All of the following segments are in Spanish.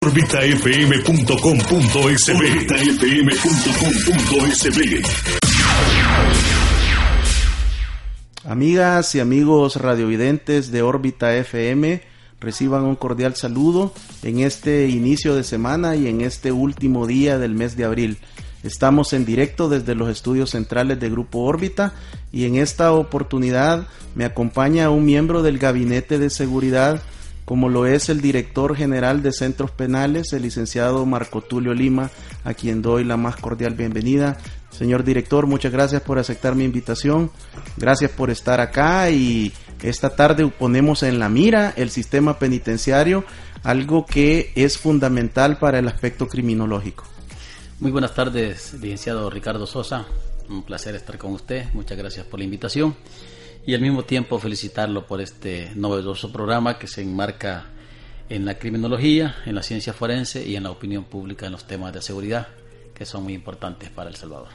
orbitafm.com.sb orbitafm.com.sb Amigas y amigos radiovidentes de Órbita FM, reciban un cordial saludo en este inicio de semana y en este último día del mes de abril. Estamos en directo desde los estudios centrales de Grupo Órbita y en esta oportunidad me acompaña un miembro del Gabinete de Seguridad como lo es el director general de centros penales, el licenciado Marco Tulio Lima, a quien doy la más cordial bienvenida. Señor director, muchas gracias por aceptar mi invitación, gracias por estar acá y esta tarde ponemos en la mira el sistema penitenciario, algo que es fundamental para el aspecto criminológico. Muy buenas tardes, licenciado Ricardo Sosa, un placer estar con usted, muchas gracias por la invitación y al mismo tiempo felicitarlo por este novedoso programa que se enmarca en la criminología, en la ciencia forense y en la opinión pública en los temas de seguridad que son muy importantes para El Salvador.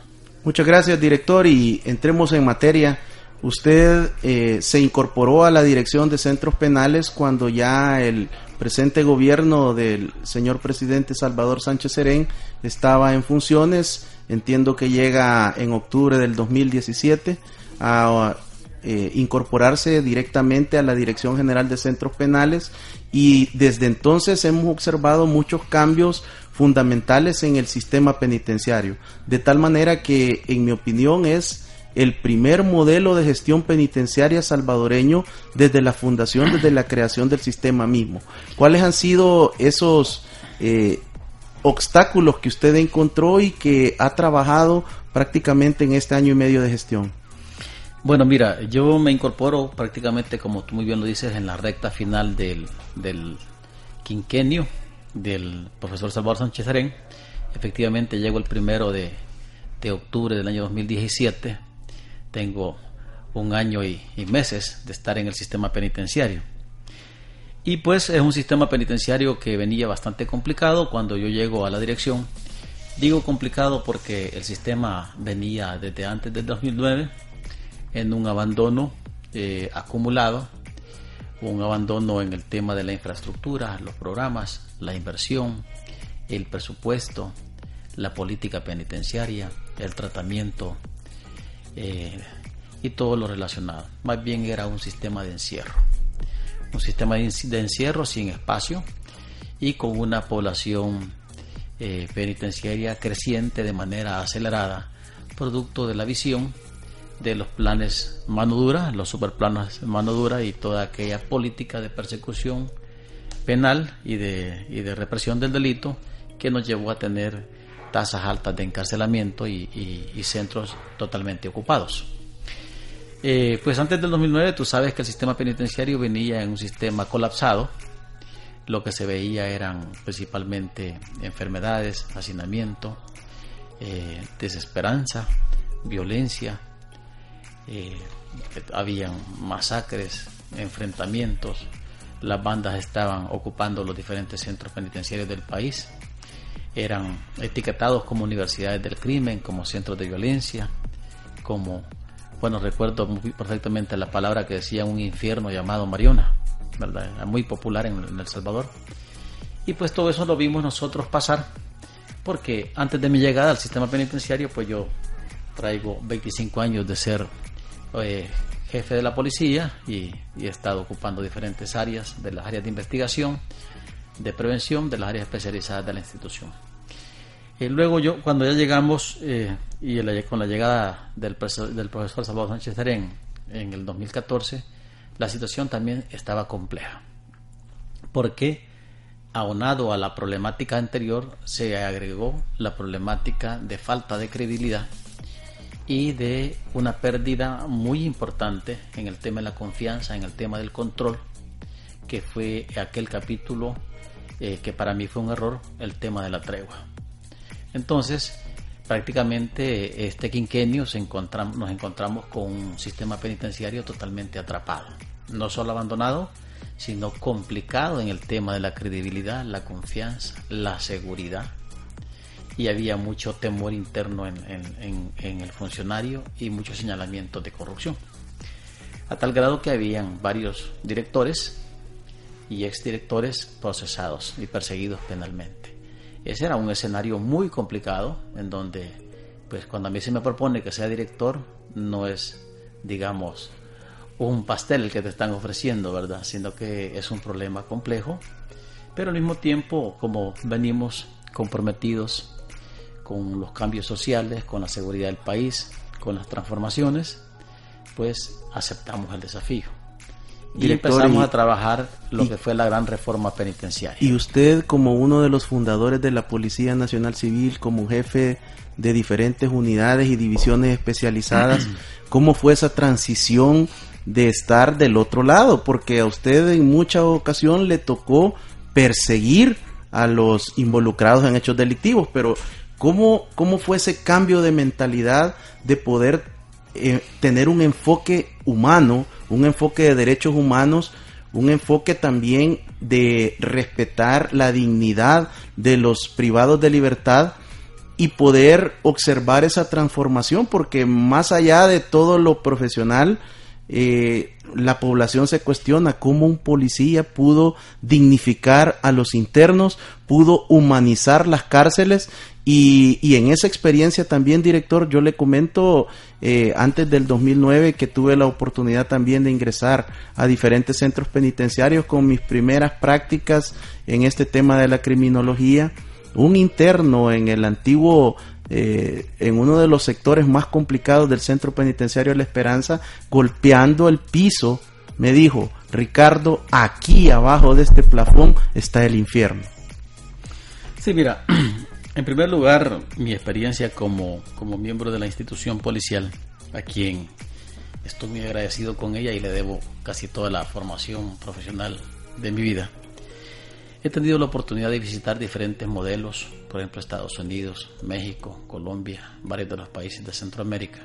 Muchas gracias, director, y entremos en materia. Usted eh, se incorporó a la dirección de centros penales cuando ya el presente gobierno del señor presidente Salvador Sánchez Serén estaba en funciones. Entiendo que llega en octubre del 2017 a eh, incorporarse directamente a la Dirección General de Centros Penales y desde entonces hemos observado muchos cambios fundamentales en el sistema penitenciario, de tal manera que en mi opinión es el primer modelo de gestión penitenciaria salvadoreño desde la fundación, desde la creación del sistema mismo. ¿Cuáles han sido esos eh, obstáculos que usted encontró y que ha trabajado prácticamente en este año y medio de gestión? Bueno, mira, yo me incorporo prácticamente, como tú muy bien lo dices, en la recta final del, del quinquenio del profesor Salvador Sánchez Arén. Efectivamente, llego el primero de, de octubre del año 2017. Tengo un año y, y, meses de estar en el sistema penitenciario. Y pues es un sistema penitenciario que venía bastante complicado cuando yo llego a la dirección. Digo complicado porque el sistema venía desde antes del 2009 en un abandono eh, acumulado, un abandono en el tema de la infraestructura, los programas, la inversión, el presupuesto, la política penitenciaria, el tratamiento eh, y todo lo relacionado. Más bien era un sistema de encierro, un sistema de encierro sin espacio y con una población eh, penitenciaria creciente de manera acelerada, producto de la visión de los planes mano dura, los superplanos mano dura y toda aquella política de persecución penal y de, y de represión del delito que nos llevó a tener tasas altas de encarcelamiento y, centros totalmente ocupados. Eh, pues antes del 2009 tú sabes que el sistema penitenciario venía en un sistema colapsado. Lo que se veía eran principalmente enfermedades, hacinamiento, eh, desesperanza, violencia, eh, habían masacres, enfrentamientos, las bandas estaban ocupando los diferentes centros penitenciarios del país, eran etiquetados como universidades del crimen, como centros de violencia, como, bueno, recuerdo perfectamente la palabra que decía un infierno llamado Mariona, ¿verdad? muy popular en, en El Salvador. Y pues todo eso lo vimos nosotros pasar, porque antes de mi llegada al sistema penitenciario, pues yo traigo 25 años de ser eh, jefe de la policía y, he estado ocupando diferentes áreas de las áreas de investigación, de prevención, de las áreas especializadas de la institución. Y luego yo, cuando ya llegamos, eh, y con la llegada del, del profesor Salvador Sánchez Terén en el 2014, la situación también estaba compleja. Porque aunado a la problemática anterior, se agregó la problemática de falta de credibilidad y de una pérdida muy importante en el tema de la confianza, en el tema del control, que fue aquel capítulo eh, que para mí fue un error el tema de la tregua. Entonces, prácticamente este quinquenio se nos encontramos con un sistema penitenciario totalmente atrapado, no solo abandonado, sino complicado en el tema de la credibilidad, la confianza, la seguridad. Y había mucho temor interno en, el funcionario y muchos señalamientos de corrupción. A tal grado que habían varios directores y exdirectores procesados y perseguidos penalmente. Ese era un escenario muy complicado en donde, pues cuando a mí se me propone que sea director, no es, digamos, un pastel que te están ofreciendo, ¿verdad? Sino que es un problema complejo, pero al mismo tiempo, como venimos comprometidos con los cambios sociales, con la seguridad del país, con las transformaciones, pues aceptamos el desafío. y empezamos a trabajar lo que fue la gran reforma penitenciaria. Y usted como uno de los fundadores de la Policía Nacional Civil, como jefe de diferentes unidades y divisiones especializadas, ¿cómo fue esa transición de estar del otro lado, porque a usted en mucha ocasión le tocó perseguir a los involucrados en hechos delictivos, pero ¿cómo, cómo fue ese cambio de mentalidad de poder eh, tener un enfoque humano, un enfoque de derechos humanos, un enfoque también de respetar la dignidad de los privados de libertad y poder observar esa transformación, porque más allá de todo lo profesional, eh, la población se cuestiona cómo un policía pudo dignificar a los internos, pudo humanizar las cárceles y, en esa experiencia también, director, yo le comento eh, antes del 2009 que tuve la oportunidad también de ingresar a diferentes centros penitenciarios con mis primeras prácticas en este tema de la criminología. Un interno en el antiguo eh, en uno de los sectores más complicados del centro penitenciario La Esperanza, golpeando el piso, me dijo, Ricardo, aquí abajo de este plafón está el infierno. Sí, mira, en primer lugar, mi experiencia como, como miembro de la institución policial, a quien estoy muy agradecido con ella y le debo casi toda la formación profesional de mi vida. He tenido la oportunidad de visitar diferentes modelos, por ejemplo Estados Unidos, México, Colombia, varios de los países de Centroamérica.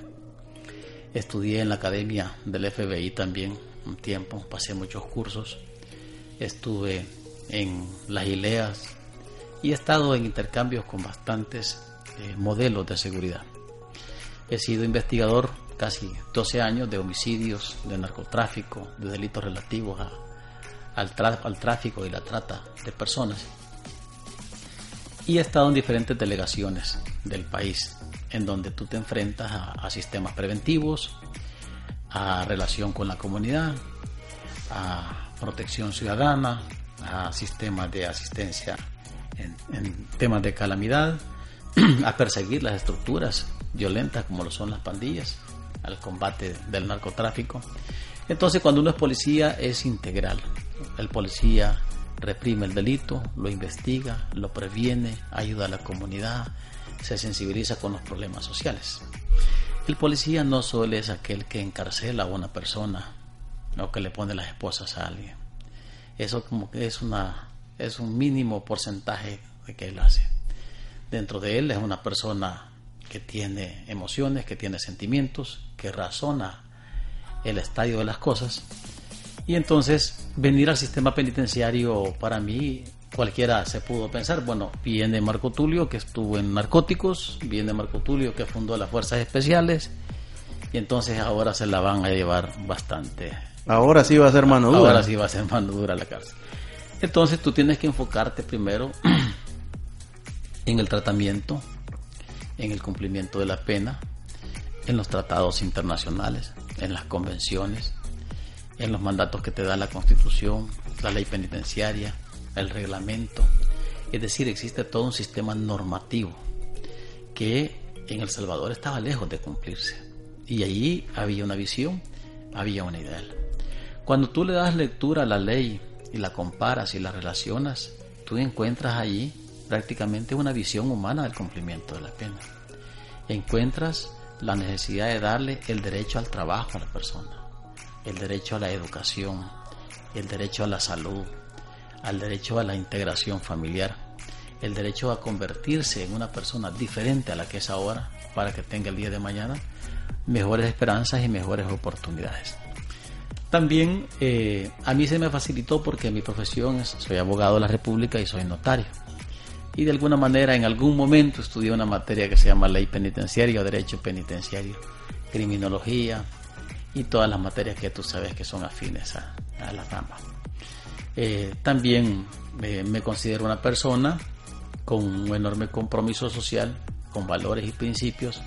Estudié en la academia del FBI también un tiempo, pasé muchos cursos, estuve en las ILEAS y he estado en intercambios con bastantes eh, modelos de seguridad. He sido investigador casi 12 años de homicidios, de narcotráfico, de delitos relativos a al, al tráfico y la trata de personas. Y he estado en diferentes delegaciones del país, en donde tú te enfrentas a, sistemas preventivos, a relación con la comunidad, a protección ciudadana, a sistemas de asistencia en, temas de calamidad, a perseguir las estructuras violentas como lo son las pandillas, al combate del narcotráfico. Entonces cuando uno es policía es integral, el policía reprime el delito, lo investiga, lo previene, ayuda a la comunidad, se sensibiliza con los problemas sociales. El policía no solo es aquel que encarcela a una persona o que le pone las esposas a alguien. Eso como que es una es un mínimo porcentaje de que él hace. Dentro de él es una persona que tiene emociones, que tiene sentimientos, que razona el estadio de las cosas y entonces venir al sistema penitenciario para mí cualquiera se pudo pensar, bueno, viene Marco Tulio que estuvo en narcóticos, viene Marco Tulio que fundó las fuerzas especiales y entonces ahora se la van a llevar bastante. Ahora sí va a ser mano dura. Ahora sí va a ser mano dura la cárcel. Entonces tú tienes que enfocarte primero en el tratamiento, en el cumplimiento de la pena, en los tratados internacionales, en las convenciones, en los mandatos que te da la Constitución, la ley penitenciaria, el reglamento. Es decir, existe todo un sistema normativo que en El Salvador estaba lejos de cumplirse. Y allí había una visión, había una ideal. Cuando tú le das lectura a la ley y la comparas y la relacionas, tú encuentras allí prácticamente una visión humana del cumplimiento de la pena. Encuentras la necesidad de darle el derecho al trabajo a la persona el derecho a la educación, el derecho a la salud, al derecho a la integración familiar, el derecho a convertirse en una persona diferente a la que es ahora para que tenga el día de mañana mejores esperanzas y mejores oportunidades. También eh, a mí se me facilitó porque mi profesión es, soy abogado de la República y soy notario. Y de alguna manera en algún momento estudié una materia que se llama ley penitenciaria o derecho penitenciario, criminología y todas las materias que tú sabes que son afines a, la rama. Eh, también eh, me considero una persona con un enorme compromiso social, con valores y principios,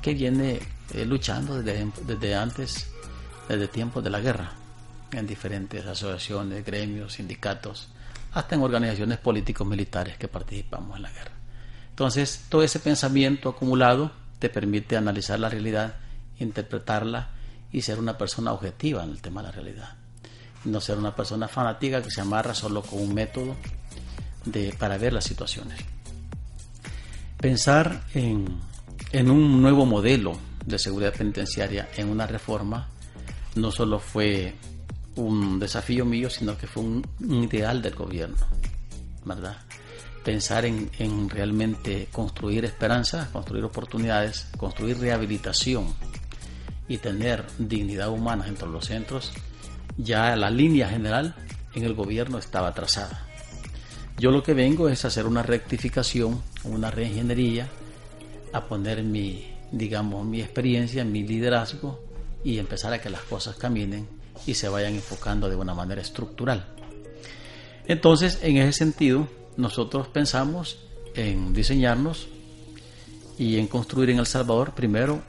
que viene luchando desde, desde antes desde tiempos de la guerra, en diferentes asociaciones, gremios, sindicatos, hasta en organizaciones políticos militares que participamos en la guerra. Entonces, todo ese pensamiento acumulado te permite analizar la realidad, interpretarla y ser una persona objetiva en el tema de la realidad. No ser una persona fanática que se amarra solo con un método de, para ver las situaciones. Pensar en, en un nuevo modelo de seguridad penitenciaria, en una reforma, no solo fue un desafío mío, sino que fue un, ideal del gobierno, ¿verdad? Pensar en, realmente construir esperanza, construir oportunidades, construir rehabilitación y tener dignidad humana entre los centros, ya la línea general en el gobierno estaba trazada. Yo lo que vengo es hacer una rectificación, una reingeniería, a poner mi, digamos, mi experiencia, mi liderazgo y empezar a que las cosas caminen y se vayan enfocando de una manera estructural. Entonces, en ese sentido, nosotros pensamos en diseñarnos y en construir en El Salvador primero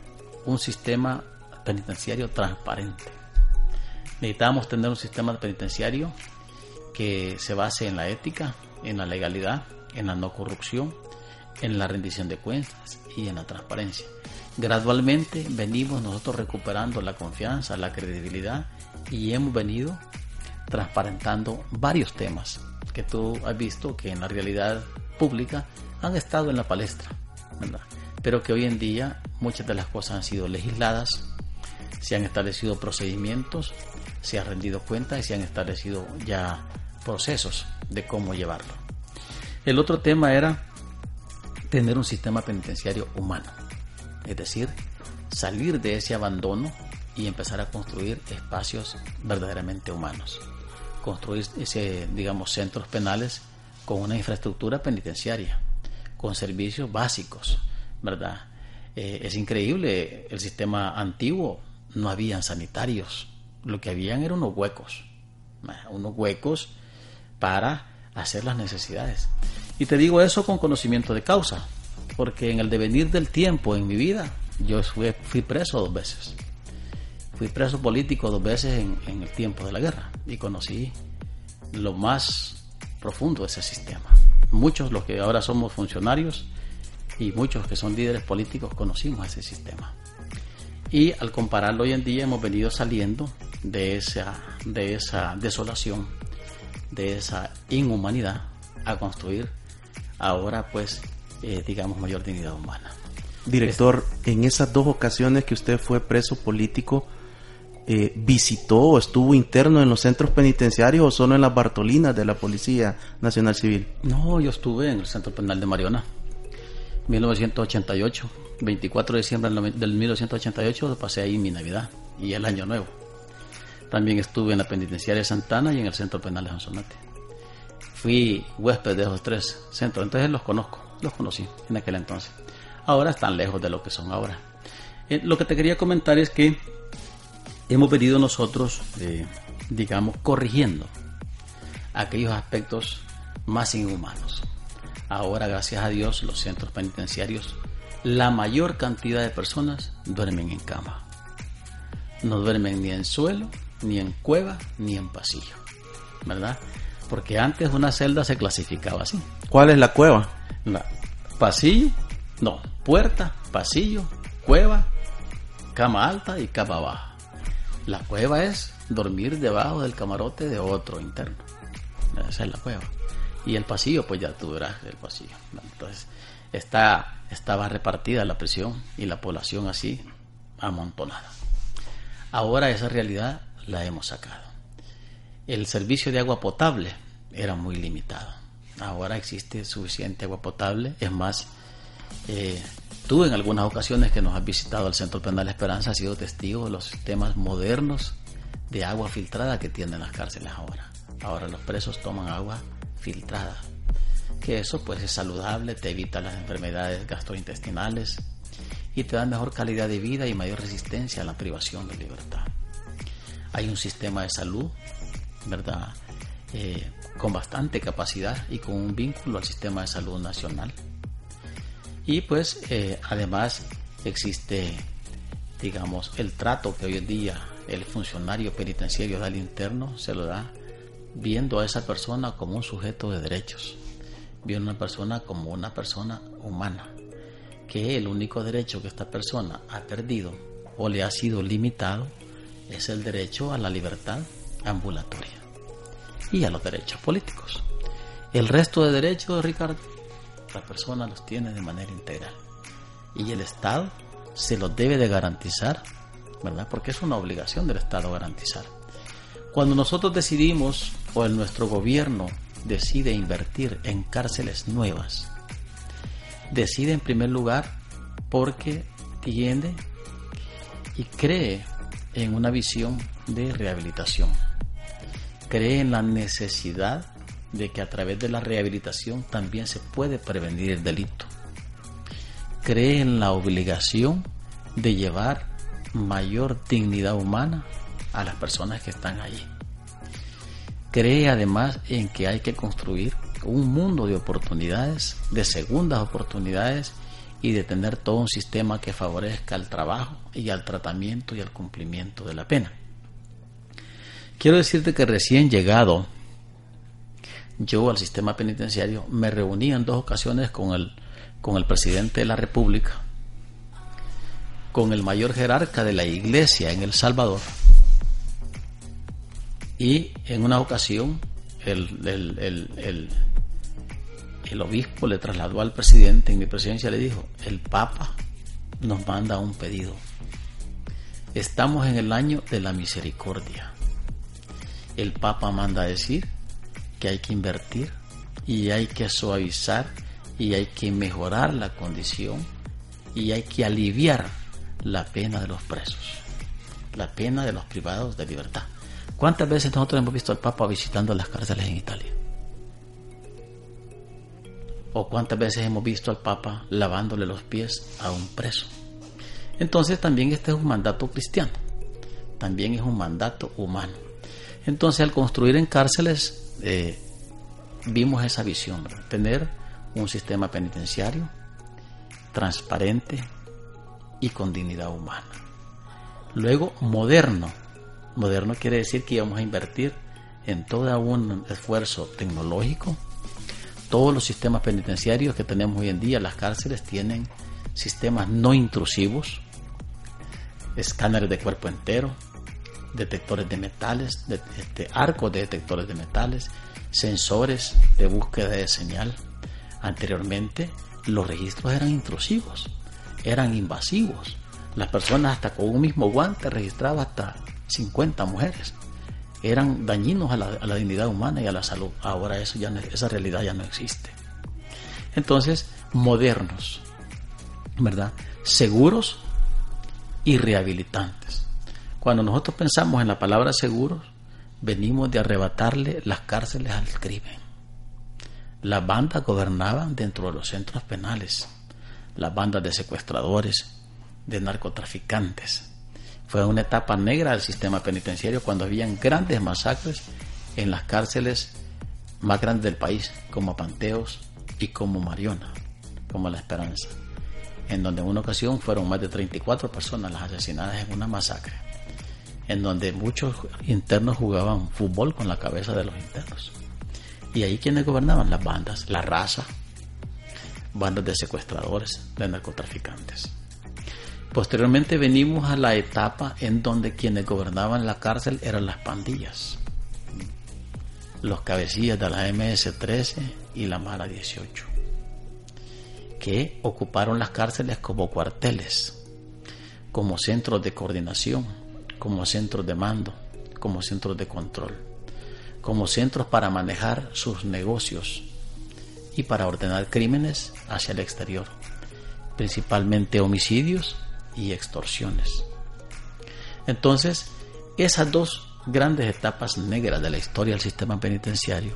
un sistema penitenciario transparente. Necesitamos tener un sistema penitenciario que se base en la ética, en la legalidad, en la no corrupción, en la rendición de cuentas y en la transparencia. Gradualmente venimos nosotros recuperando la confianza, la credibilidad y hemos venido transparentando varios temas que tú has visto que en la realidad pública han estado en la palestra, pero que hoy en día muchas de las cosas han sido legisladas, se han establecido procedimientos, se ha rendido cuenta y se han establecido ya procesos de cómo llevarlo. El otro tema era tener un sistema penitenciario humano es decir, salir de ese abandono y empezar a construir espacios verdaderamente humanos, construir ese, digamos, centros penales con una infraestructura penitenciaria, con servicios básicos, ¿verdad? Eh, es increíble, el sistema antiguo no habían sanitarios, lo que habían eran unos huecos, unos huecos para hacer las necesidades. Y te digo eso con conocimiento de causa, porque en el devenir del tiempo en mi vida, yo fui, preso dos veces. Fui preso político dos veces en, el tiempo de la guerra y conocí lo más profundo de ese sistema. Muchos, los que ahora somos funcionarios y muchos que son líderes políticos, conocimos ese sistema. Y al compararlo hoy en día hemos venido saliendo de esa, de esa desolación, de esa inhumanidad, a construir ahora pues eh, digamos, mayor dignidad humana. Director, en esas dos ocasiones que usted fue preso político, eh, ¿visitó o estuvo interno en los centros penitenciarios o solo en las Bartolinas de la Policía Nacional Civil? No, yo estuve en el Centro Penal de Mariona, 1988, 24 de diciembre del 1988 pasé ahí mi Navidad y el Año Nuevo. También estuve en la penitenciaria de Santana y en el Centro Penal de Sonsonate. Fui huésped de esos tres centros, entonces los conozco los conocí en aquel entonces. Ahora están lejos de lo que son ahora. Eh, lo que te quería comentar es que hemos venido nosotros, eh, digamos, corrigiendo aquellos aspectos más inhumanos. Ahora, gracias a Dios, los centros penitenciarios, la mayor cantidad de personas duermen en cama. No duermen ni en suelo, ni en cueva, ni en pasillo. ¿Verdad? Porque antes una celda se clasificaba así. ¿Cuál es la cueva? pasillo, no, puerta, pasillo, cueva, cama alta y cama baja. La cueva es dormir debajo del camarote de otro interno. Esa es la cueva. Y el pasillo, pues ya tú verás el pasillo. Entonces, está, estaba repartida la presión y la población así amontonada. Ahora esa realidad la hemos sacado. El servicio de agua potable era muy limitado. Ahora existe suficiente agua potable. Es más, eh, tú en algunas ocasiones que nos has visitado al Centro Penal Esperanza has sido testigo de los sistemas modernos de agua filtrada que tienen las cárceles ahora. Ahora los presos toman agua filtrada. Que eso pues es saludable, te evita las enfermedades gastrointestinales y te da mejor calidad de vida y mayor resistencia a la privación de libertad. Hay un sistema de salud, ¿verdad? Eh, con bastante capacidad y con un vínculo al sistema de salud nacional. Y pues eh, además existe, digamos, el trato que hoy en día el funcionario penitenciario da al interno, se lo da viendo a esa persona como un sujeto de derechos, viendo a una persona como una persona humana, que el único derecho que esta persona ha perdido o le ha sido limitado es el derecho a la libertad ambulatoria y a los derechos políticos. El resto de derechos, Ricardo, la persona los tiene de manera integral. Y el Estado se los debe de garantizar, ¿verdad? Porque es una obligación del Estado garantizar. Cuando nosotros decidimos, o el nuestro gobierno decide invertir en cárceles nuevas, decide en primer lugar porque tiende y cree en una visión de rehabilitación cree en la necesidad de que a través de la rehabilitación también se puede prevenir el delito. Cree en la obligación de llevar mayor dignidad humana a las personas que están allí. Cree además en que hay que construir un mundo de oportunidades, de segundas oportunidades y de tener todo un sistema que favorezca al trabajo y al tratamiento y al cumplimiento de la pena. Quiero decirte que recién llegado yo al sistema penitenciario me reuní en dos ocasiones con el, con el presidente de la República, con el mayor jerarca de la iglesia en El Salvador y en una ocasión el, el, el obispo le trasladó al presidente en mi presidencia le dijo, el Papa nos manda un pedido. Estamos en el año de la misericordia el Papa manda a decir que hay que invertir y hay que suavizar y hay que mejorar la condición y hay que aliviar la pena de los presos, la pena de los privados de libertad. ¿Cuántas veces nosotros hemos visto al Papa visitando las cárceles en Italia? ¿O cuántas veces hemos visto al Papa lavándole los pies a un preso? Entonces también este es un mandato cristiano, también es un mandato humano. Entonces al construir en cárceles eh, vimos esa visión, tener un sistema penitenciario transparente y con dignidad humana. Luego moderno. Moderno quiere decir que íbamos a invertir en todo un esfuerzo tecnológico. Todos los sistemas penitenciarios que tenemos hoy en día, las cárceles tienen sistemas no intrusivos, escáneres de cuerpo entero, detectores de metales, este, arcos de detectores de metales, sensores de búsqueda de señal. Anteriormente los registros eran intrusivos, eran invasivos. Las personas hasta con un mismo guante registraban hasta 50 mujeres. Eran dañinos a la, dignidad humana y a la salud. Ahora eso ya esa realidad ya no existe. Entonces, modernos, ¿verdad? Seguros y rehabilitantes. Cuando nosotros pensamos en la palabra seguros, venimos de arrebatarle las cárceles al crimen. Las bandas gobernaban dentro de los centros penales, las bandas de secuestradores, de narcotraficantes. Fue una etapa negra del sistema penitenciario cuando habían grandes masacres en las cárceles más grandes del país, como Panteos y como Mariona, como La Esperanza, en donde en una ocasión fueron más de 34 personas las asesinadas en una masacre en donde muchos internos jugaban fútbol con la cabeza de los internos. Y ahí quienes gobernaban las bandas, la raza, bandas de secuestradores, de narcotraficantes. Posteriormente venimos a la etapa en donde quienes gobernaban la cárcel eran las pandillas, los cabecillas de la MS-13 y la Mara 18, que ocuparon las cárceles como cuarteles, como centros de coordinación, como centros de mando, como centros de control, como centros para manejar sus negocios y para ordenar crímenes hacia el exterior, principalmente homicidios y extorsiones. Entonces, esas dos grandes etapas negras de la historia del sistema penitenciario,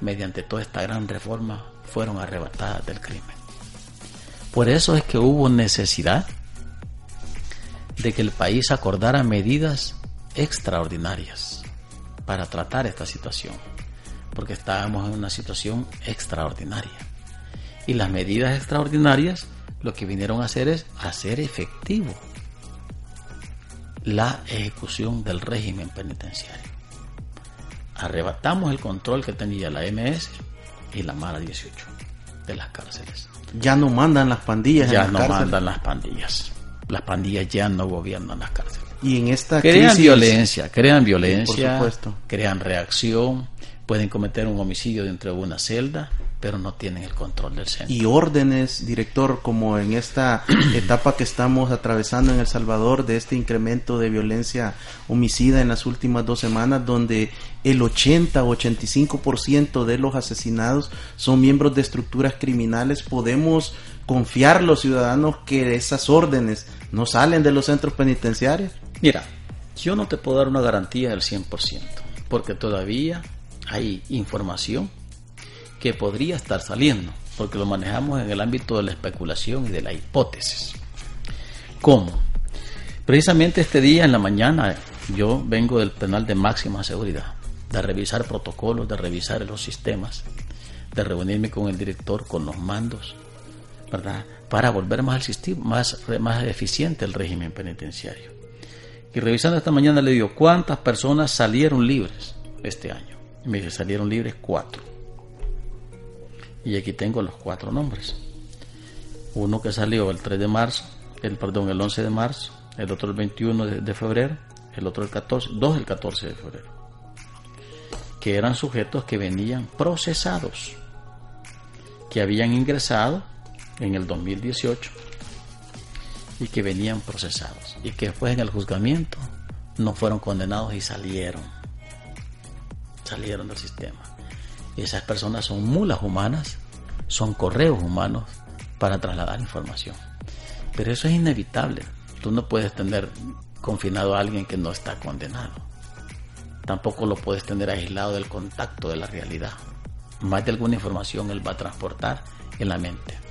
mediante toda esta gran reforma, fueron arrebatadas del crimen. Por eso es que hubo necesidad de que el país acordara medidas extraordinarias para tratar esta situación, porque estábamos en una situación extraordinaria. Y las medidas extraordinarias lo que vinieron a hacer es hacer efectivo la ejecución del régimen penitenciario. Arrebatamos el control que tenía la MS y la Mara 18 de las cárceles. Ya no mandan las pandillas. Ya en las no cárceles. mandan las pandillas. Las pandillas ya no gobiernan las cárceles. Y en esta Crean crisis, violencia, crean violencia, supuesto. crean reacción, pueden cometer un homicidio dentro de una celda, pero no tienen el control del centro. y órdenes, director, como en esta etapa que estamos atravesando en El Salvador, de este incremento de violencia homicida en las últimas dos semanas, donde el 80 o 85% de los asesinados son miembros de estructuras criminales, podemos confiar los ciudadanos que esas órdenes no salen de los centros penitenciarios. Mira, yo no te puedo dar una garantía del 100%, porque todavía hay información que podría estar saliendo, porque lo manejamos en el ámbito de la especulación y de la hipótesis. ¿Cómo? Precisamente este día en la mañana yo vengo del penal de máxima seguridad, de revisar protocolos, de revisar los sistemas, de reunirme con el director, con los mandos, Para volver más, al sistema, más, eficiente el régimen penitenciario. Y revisando esta mañana le digo, ¿cuántas personas salieron libres este año? Y me dice, salieron libres cuatro. Y aquí tengo los cuatro nombres. Uno que salió el 3 de marzo, el perdón, el 11 de marzo, el otro el 21 de, de febrero, el otro el 14, dos el 14 de febrero. Que eran sujetos que venían procesados, que habían ingresado en el 2018 y que venían procesados y que después en el juzgamiento no fueron condenados y salieron salieron del sistema. Esas personas son mulas humanas son correos humanos para trasladar información. Pero eso es inevitable. Tú no puedes tener confinado a alguien que no está condenado. Tampoco lo puedes tener aislado del contacto de la realidad. Más de alguna información él va a transportar en la mente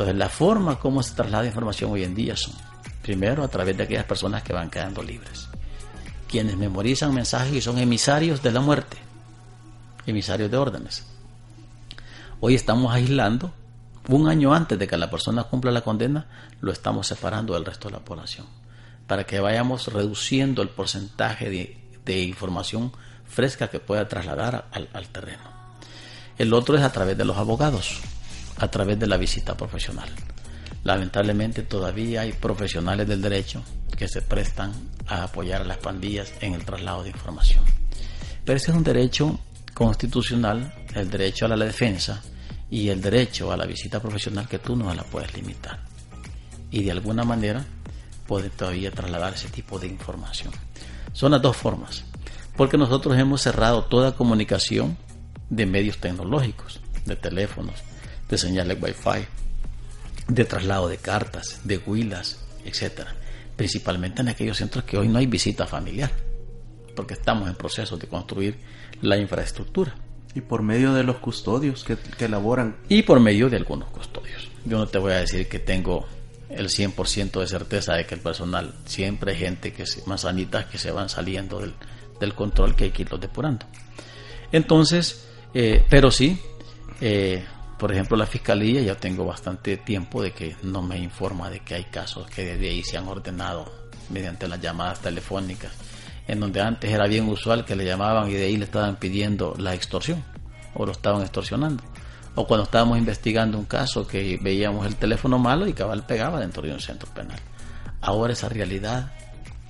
entonces, la forma como se traslada información hoy en día son, primero, a través de aquellas personas que van quedando libres, quienes memorizan mensajes y son emisarios de la muerte, emisarios de órdenes. Hoy estamos aislando, un año antes de que la persona cumpla la condena, lo estamos separando del resto de la población, para que vayamos reduciendo el porcentaje de, información fresca que pueda trasladar al terreno. El otro es a través de los abogados a través de la visita profesional. Lamentablemente todavía hay profesionales del derecho que se prestan a apoyar a las pandillas en el traslado de información. Pero ese es un derecho constitucional, el derecho a la defensa y el derecho a la visita profesional que tú no la puedes limitar. Y de alguna manera puede todavía trasladar ese tipo de información. Son las dos formas, porque nosotros hemos cerrado toda comunicación de medios tecnológicos, de teléfonos, de señales Wi-Fi, de traslado de cartas, de huilas, etcétera, principalmente en aquellos centros que hoy no hay visita familiar, porque estamos en proceso de construir la infraestructura. Y por medio de los custodios que, que elaboran. Y por medio de algunos custodios. Yo no te voy a decir que tengo el 100% de certeza de que el personal, siempre hay gente que se, manzanitas que se van saliendo del, del control que hay que irlos depurando. Entonces, eh, pero sí, eh, por ejemplo, la fiscalía ya tengo bastante tiempo de que no me informa de que hay casos que desde ahí se han ordenado mediante las llamadas telefónicas, en donde antes era bien usual que le llamaban y de ahí le estaban pidiendo la extorsión o lo estaban extorsionando. O cuando estábamos investigando un caso que veíamos el teléfono malo y cabal pegaba dentro de un centro penal. Ahora esa realidad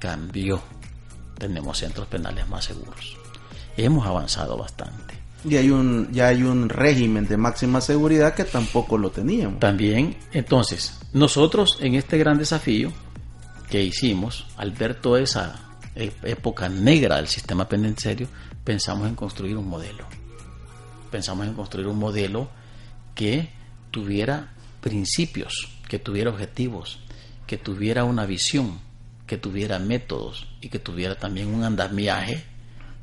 cambió. Tenemos centros penales más seguros. Hemos avanzado bastante. Y hay un, ya hay un régimen de máxima seguridad que tampoco lo teníamos. También, entonces, nosotros en este gran desafío que hicimos, al ver toda esa e- época negra del sistema penitenciario, pensamos en construir un modelo. Pensamos en construir un modelo que tuviera principios, que tuviera objetivos, que tuviera una visión, que tuviera métodos y que tuviera también un andamiaje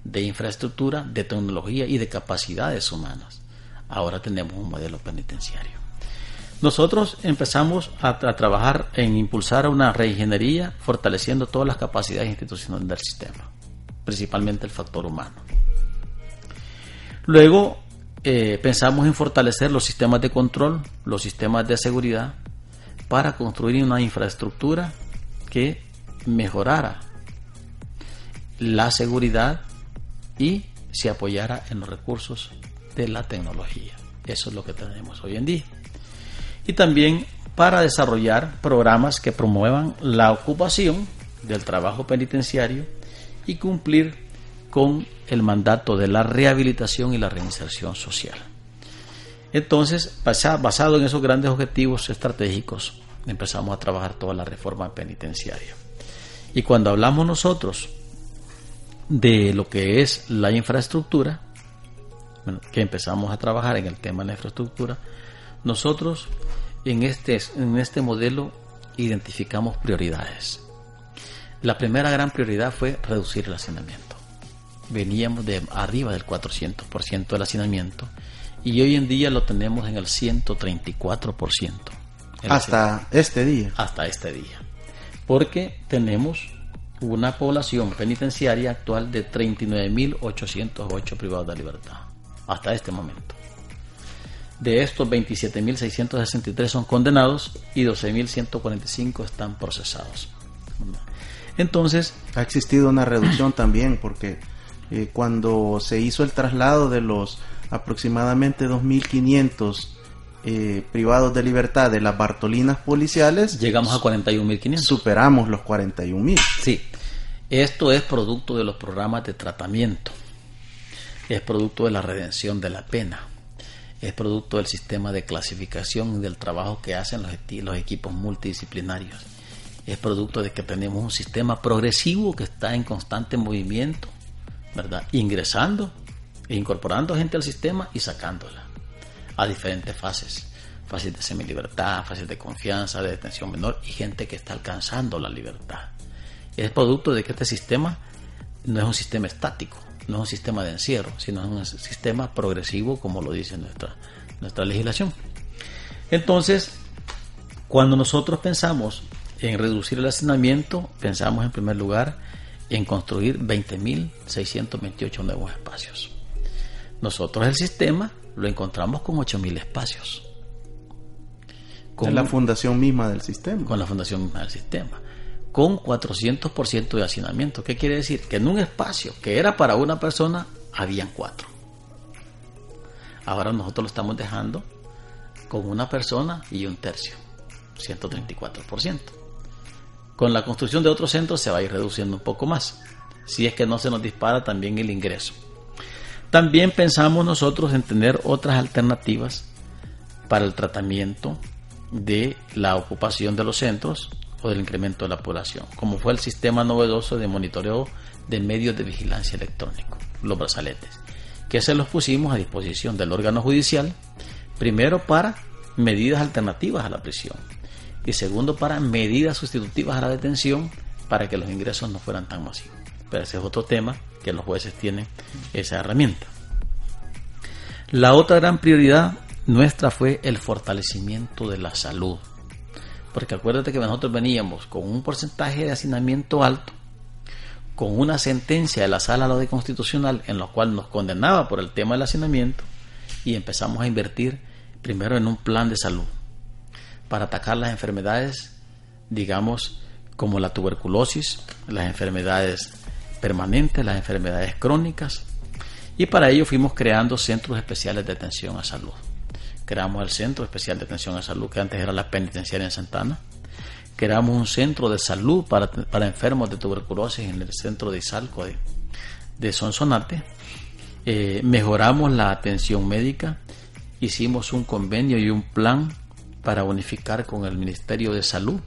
de infraestructura, de tecnología y de capacidades humanas. Ahora tenemos un modelo penitenciario. Nosotros empezamos a, trabajar en impulsar una reingeniería, fortaleciendo todas las capacidades institucionales del sistema, principalmente el factor humano. Luego eh, pensamos en fortalecer los sistemas de control, los sistemas de seguridad, para construir una infraestructura que mejorara la seguridad y se apoyara en los recursos de la tecnología. Eso es lo que tenemos hoy en día. Y también para desarrollar programas que promuevan la ocupación del trabajo penitenciario y cumplir con el mandato de la rehabilitación y la reinserción social. Entonces, basa- basado en esos grandes objetivos estratégicos, empezamos a trabajar toda la reforma penitenciaria. Y cuando hablamos nosotros de lo que es la infraestructura, bueno, que empezamos a trabajar en el tema de la infraestructura, nosotros en este, en este modelo identificamos prioridades. La primera gran prioridad fue reducir el hacinamiento. Veníamos de arriba del 400% del hacinamiento y hoy en día lo tenemos en el 134%. El Hasta este día. hasta este día. Porque tenemos una población penitenciaria actual de 39.808 privados de libertad. Hasta este momento. De estos, 27.663 son condenados y 12.145 están procesados. Entonces, Ha existido una reducción también porque eh, cuando se hizo el traslado de los aproximadamente 2.500 eh, privados de libertad de las Bartolinas policiales, llegamos a 41.500. superamos los 41.000. Sí, esto es producto de los programas de tratamiento, es producto de la redención de la pena, es producto del sistema de clasificación y del trabajo que hacen los, equipos multidisciplinarios, es producto de que tenemos un sistema progresivo que está en constante movimiento, ¿verdad? Ingresando e incorporando gente al sistema y sacándola a diferentes fases. Fases de semilibertad, fases de confianza, de detención menor y gente que está alcanzando la libertad. Es producto de que este sistema no es un sistema estático, no es un sistema de encierro, sino es un sistema progresivo como lo dice nuestra, nuestra legislación. Entonces, cuando nosotros pensamos en reducir el hacinamiento, pensamos en primer lugar en construir 20.628 nuevos espacios. Nosotros el sistema lo encontramos con 8.000 espacios. Es la fundación misma del sistema. con la fundación misma del sistema. Con 400% de hacinamiento. ¿Qué quiere decir? Que en un espacio que era para una persona, habían cuatro. Ahora nosotros lo estamos dejando con una persona y un tercio. 134%. Con la construcción de otros centros se va a ir reduciendo un poco más. Si es que no se nos dispara también el ingreso. También pensamos nosotros en tener otras alternativas para el tratamiento de la ocupación de los centros o del incremento de la población, como fue el sistema novedoso de monitoreo de medios de vigilancia electrónico, los brazaletes, que se los pusimos a disposición del órgano judicial, primero para medidas alternativas a la prisión y segundo para medidas sustitutivas a la detención para que los ingresos no fueran tan masivos. Pero ese es otro tema que los jueces tienen esa herramienta. La otra gran prioridad nuestra fue el fortalecimiento de la salud. Porque acuérdate que nosotros veníamos con un porcentaje de hacinamiento alto, con una sentencia de la sala de constitucional en la cual nos condenaba por el tema del hacinamiento y empezamos a invertir primero en un plan de salud para atacar las enfermedades, digamos, como la tuberculosis, las enfermedades permanentes, las enfermedades crónicas, y para ello fuimos creando centros especiales de atención a salud. Creamos el Centro Especial de Atención a Salud, que antes era la penitenciaria en Santana. Creamos un centro de salud para, para enfermos de tuberculosis en el centro de Izalco de, de Sonsonate. Eh, mejoramos la atención médica. Hicimos un convenio y un plan para unificar con el Ministerio de Salud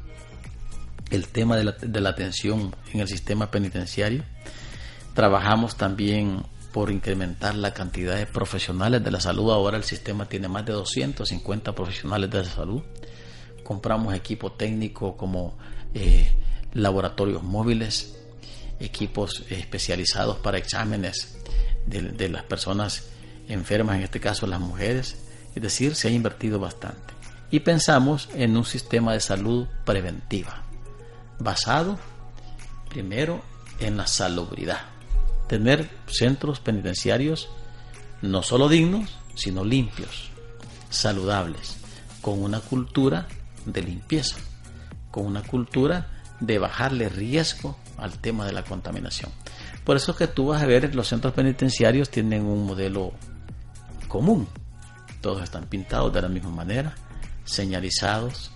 el tema de la, atención en el sistema penitenciario. Trabajamos también por incrementar la cantidad de profesionales de la salud. Ahora el sistema tiene más de 250 profesionales de la salud. Compramos equipo técnico como eh, laboratorios móviles, equipos especializados para exámenes de, de, las personas enfermas, en este caso las mujeres. Es decir, se ha invertido bastante. Y pensamos en un sistema de salud preventiva, basado primero en la salubridad tener centros penitenciarios no solo dignos, sino limpios, saludables, con una cultura de limpieza, con una cultura de bajarle riesgo al tema de la contaminación. Por eso es que tú vas a ver los centros penitenciarios tienen un modelo común. Todos están pintados de la misma manera, señalizados.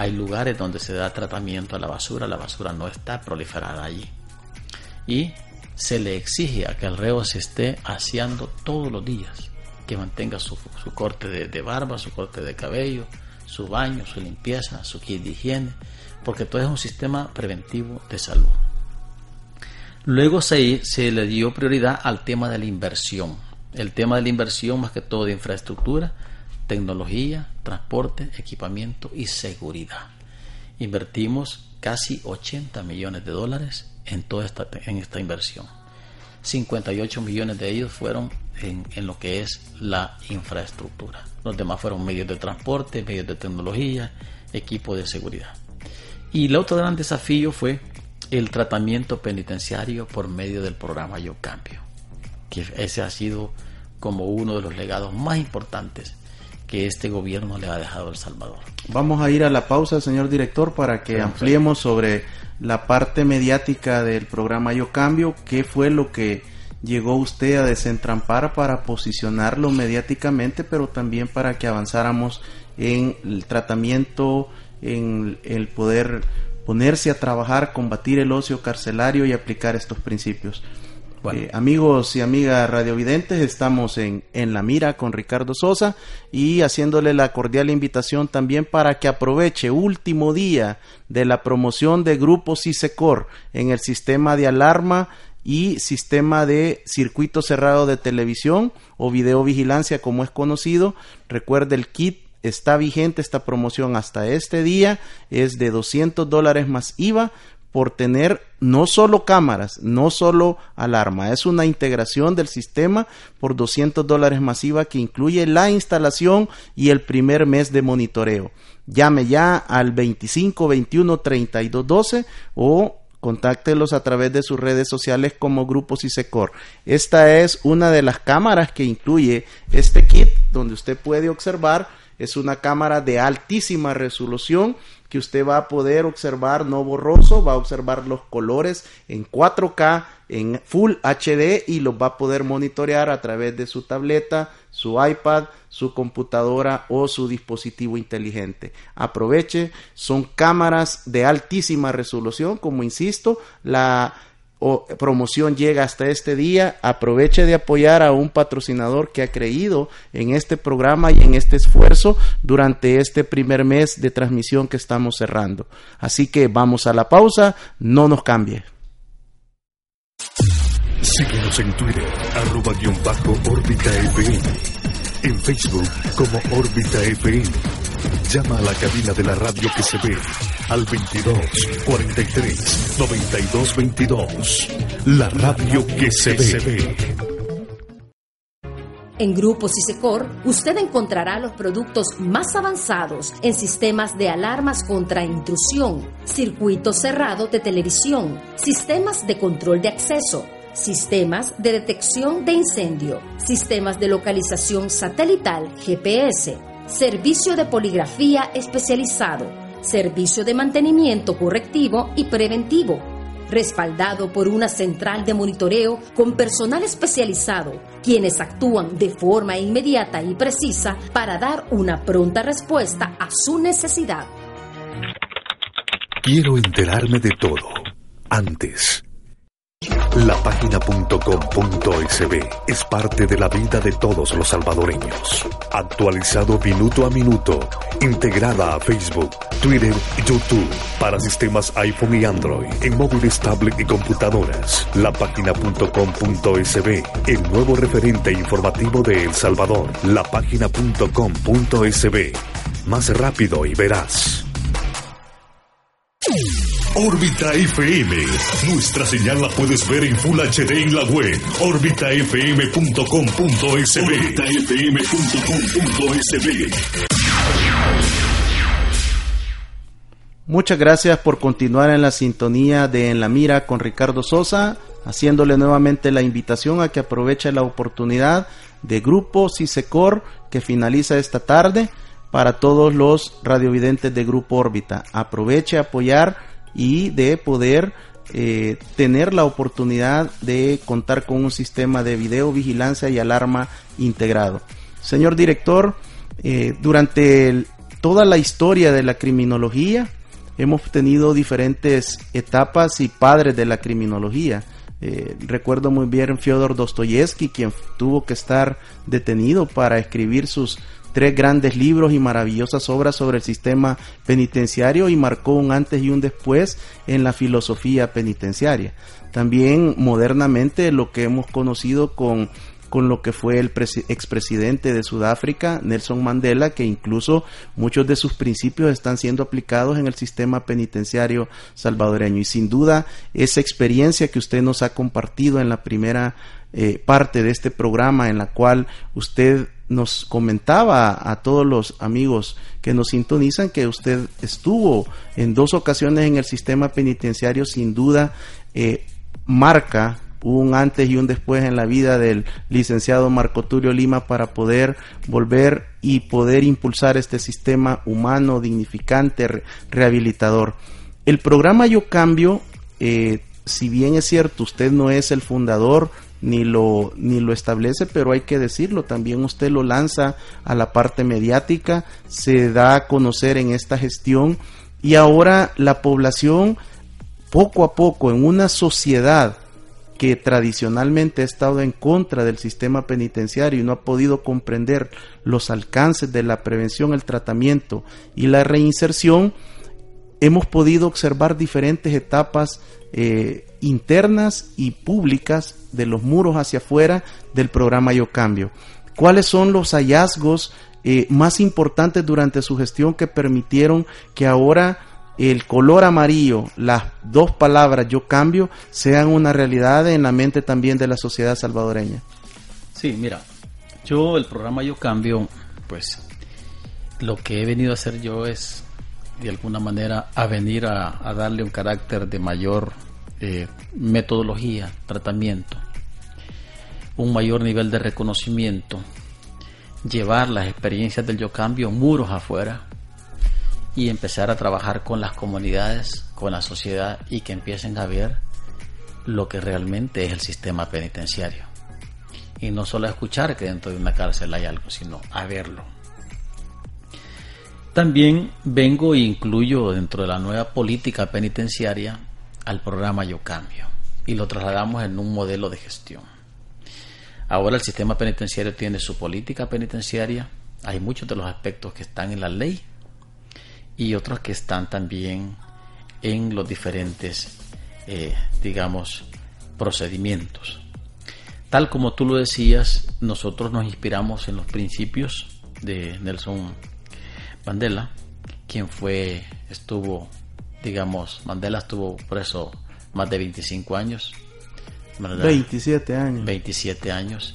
Hay lugares donde se da tratamiento a la basura, la basura no está proliferada allí. Y se le exige a que el reo se esté aseando todos los días, que mantenga su, corte de, barba, su corte de cabello, su baño, su limpieza, su kit de higiene, porque todo es un sistema preventivo de salud. Luego se, se le dio prioridad al tema de la inversión. El tema de la inversión, más que todo de infraestructura, tecnología, transporte, equipamiento y seguridad. Invertimos casi 80 millones de dólares en toda esta, en esta inversión. 58 millones de ellos fueron en, en, lo que es la infraestructura. Los demás fueron medios de transporte, medios de tecnología, equipo de seguridad. Y el otro gran desafío fue el tratamiento penitenciario por medio del programa Yo Cambio, que ese ha sido como uno de los legados más importantes que este gobierno le ha dejado a El Salvador. Vamos a ir a la pausa, señor director, para que ampliemos sobre la parte mediática del programa Yo Cambio, qué fue lo que llegó usted a desentrampar para posicionarlo mediáticamente, pero también para que avanzáramos en el tratamiento, en el poder ponerse a trabajar, combatir el ocio carcelario y aplicar estos principios. Eh, amigos y amigas radiovidentes, estamos en, en La Mira con Ricardo Sosa y haciéndole la cordial invitación también para que aproveche último día de la promoción de grupos ISECOR en el sistema de alarma y sistema de circuito cerrado de televisión o videovigilancia como es conocido. Recuerde el kit está vigente esta promoción hasta este día, es de 200 dólares más IVA por tener no solo cámaras, no solo alarma, es una integración del sistema por 200 dólares masiva que incluye la instalación y el primer mes de monitoreo. Llame ya al 25 21 32 12 o contáctelos a través de sus redes sociales como Grupos ISECOR. Esta es una de las cámaras que incluye este kit donde usted puede observar es una cámara de altísima resolución que usted va a poder observar no borroso, va a observar los colores en 4K, en Full HD y los va a poder monitorear a través de su tableta, su iPad, su computadora o su dispositivo inteligente. Aproveche, son cámaras de altísima resolución, como insisto, la o promoción llega hasta este día, aproveche de apoyar a un patrocinador que ha creído en este programa y en este esfuerzo durante este primer mes de transmisión que estamos cerrando. Así que vamos a la pausa, no nos cambie. Síguenos en Twitter, arroba guion bajo órbita. En Facebook como órbita. Llama a la cabina de la radio que se ve al 22 43 92 22. La radio que se ve. En Grupo Cisecor, usted encontrará los productos más avanzados en sistemas de alarmas contra intrusión, circuito cerrado de televisión, sistemas de control de acceso, sistemas de detección de incendio, sistemas de localización satelital GPS, servicio de poligrafía especializado, servicio de mantenimiento correctivo y preventivo, respaldado por una central de monitoreo con personal especializado, quienes actúan de forma inmediata y precisa para dar una pronta respuesta a su necesidad. Quiero enterarme de todo, antes La página.com.sb es parte de la vida de todos los salvadoreños. Actualizado minuto a minuto, integrada a Facebook, Twitter y YouTube para sistemas iPhone y Android, en móviles, tablet y computadoras. La página.com.sb, el nuevo referente informativo de El Salvador. La página.com.sb, más rápido y veraz. Órbita FM. Nuestra señal la puedes ver en Full HD en la web orbitafm.com.sb. Orbitafm.com.sb. Muchas gracias por continuar en la sintonía de En la Mira con Ricardo Sosa, haciéndole nuevamente la invitación a que aproveche la oportunidad de Grupo CISECOR que finaliza esta tarde para todos los radiovidentes de Grupo Órbita. Aproveche apoyar y de poder eh, tener la oportunidad de contar con un sistema de video vigilancia y alarma integrado. Señor director, eh, durante toda la historia de la criminología hemos tenido diferentes etapas y padres de la criminología. Eh, recuerdo muy bien Fyodor Dostoyevsky, quien tuvo que estar detenido para escribir sus tres grandes libros y maravillosas obras sobre el sistema penitenciario y marcó un antes y un después en la filosofía penitenciaria. También modernamente lo que hemos conocido con con lo que fue el expresidente de Sudáfrica, Nelson Mandela, que incluso muchos de sus principios están siendo aplicados en el sistema penitenciario salvadoreño. Y sin duda, esa experiencia que usted nos ha compartido en la primera eh, parte de este programa, en la cual usted nos comentaba a todos los amigos que nos sintonizan que usted estuvo en dos ocasiones en el sistema penitenciario, sin duda eh, marca un antes y un después en la vida del licenciado Marco Tulio Lima para poder volver y poder impulsar este sistema humano, dignificante, rehabilitador. El programa Yo Cambio, eh, si bien es cierto, usted no es el fundador, ni lo, ni lo establece, pero hay que decirlo, también usted lo lanza a la parte mediática, se da a conocer en esta gestión y ahora la población poco a poco en una sociedad que tradicionalmente ha estado en contra del sistema penitenciario y no ha podido comprender los alcances de la prevención, el tratamiento y la reinserción, hemos podido observar diferentes etapas eh, internas y públicas de los muros hacia afuera del programa Yo Cambio. ¿Cuáles son los hallazgos eh, más importantes durante su gestión que permitieron que ahora el color amarillo, las dos palabras yo cambio, sean una realidad en la mente también de la sociedad salvadoreña? Sí, mira, yo el programa Yo Cambio, pues lo que he venido a hacer yo es de alguna manera a venir a, darle un carácter de mayor eh, metodología, tratamiento, un mayor nivel de reconocimiento, llevar las experiencias del yo cambio muros afuera y empezar a trabajar con las comunidades, con la sociedad y que empiecen a ver lo que realmente es el sistema penitenciario. Y no solo escuchar que dentro de una cárcel hay algo, sino a verlo. También vengo e incluyo dentro de la nueva política penitenciaria al programa Yo Cambio y lo trasladamos en un modelo de gestión. Ahora el sistema penitenciario tiene su política penitenciaria, hay muchos de los aspectos que están en la ley y otros que están también en los diferentes, eh, digamos, procedimientos. Tal como tú lo decías, nosotros nos inspiramos en los principios de Nelson Mandela, quien fue, estuvo, digamos, Mandela estuvo preso más de 25 años. 27 años. 27 años.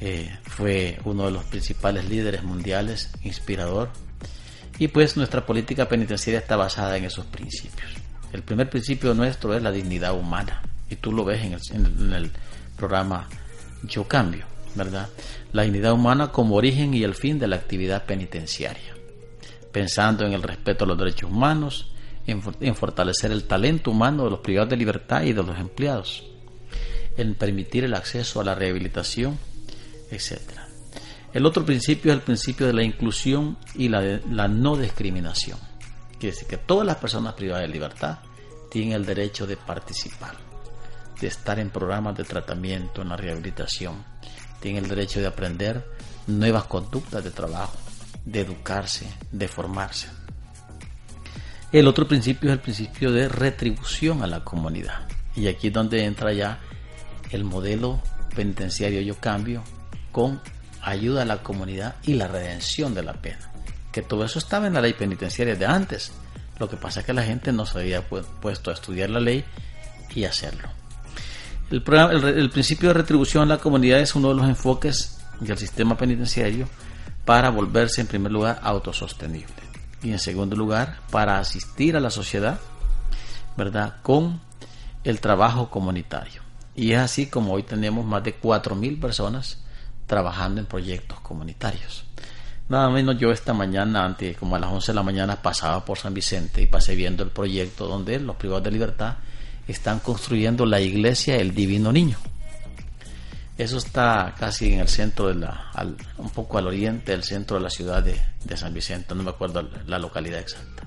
Eh, fue uno de los principales líderes mundiales, inspirador. Y pues nuestra política penitenciaria está basada en esos principios. El primer principio nuestro es la dignidad humana. Y tú lo ves en el, en programa Yo Cambio, ¿verdad? La dignidad humana como origen y el fin de la actividad penitenciaria pensando en el respeto a los derechos humanos, en, fortalecer el talento humano de los privados de libertad y de los empleados, en permitir el acceso a la rehabilitación, etc. El otro principio es el principio de la inclusión y la, no discriminación. Quiere decir que todas las personas privadas de libertad tienen el derecho de participar, de estar en programas de tratamiento, en la rehabilitación. Tienen el derecho de aprender nuevas conductas de trabajo, de educarse, de formarse. El otro principio es el principio de retribución a la comunidad. Y aquí es donde entra ya el modelo penitenciario Yo Cambio con ayuda a la comunidad y la redención de la pena. Que todo eso estaba en la ley penitenciaria de antes. Lo que pasa es que la gente no se había puesto a estudiar la ley y hacerlo. El, el, principio de retribución a la comunidad es uno de los enfoques del sistema penitenciario para volverse en primer lugar autosostenible y en segundo lugar para asistir a la sociedad, ¿verdad? Con el trabajo comunitario. Y es así como hoy tenemos más de 4.000 personas trabajando en proyectos comunitarios. Nada menos yo esta mañana, antes, como a las 11 de la mañana, pasaba por San Vicente y pasé viendo el proyecto donde los privados de libertad están construyendo la iglesia El Divino Niño. Eso está casi en el centro de la, un poco al oriente del centro de la ciudad de, de San Vicente, no me acuerdo la localidad exacta.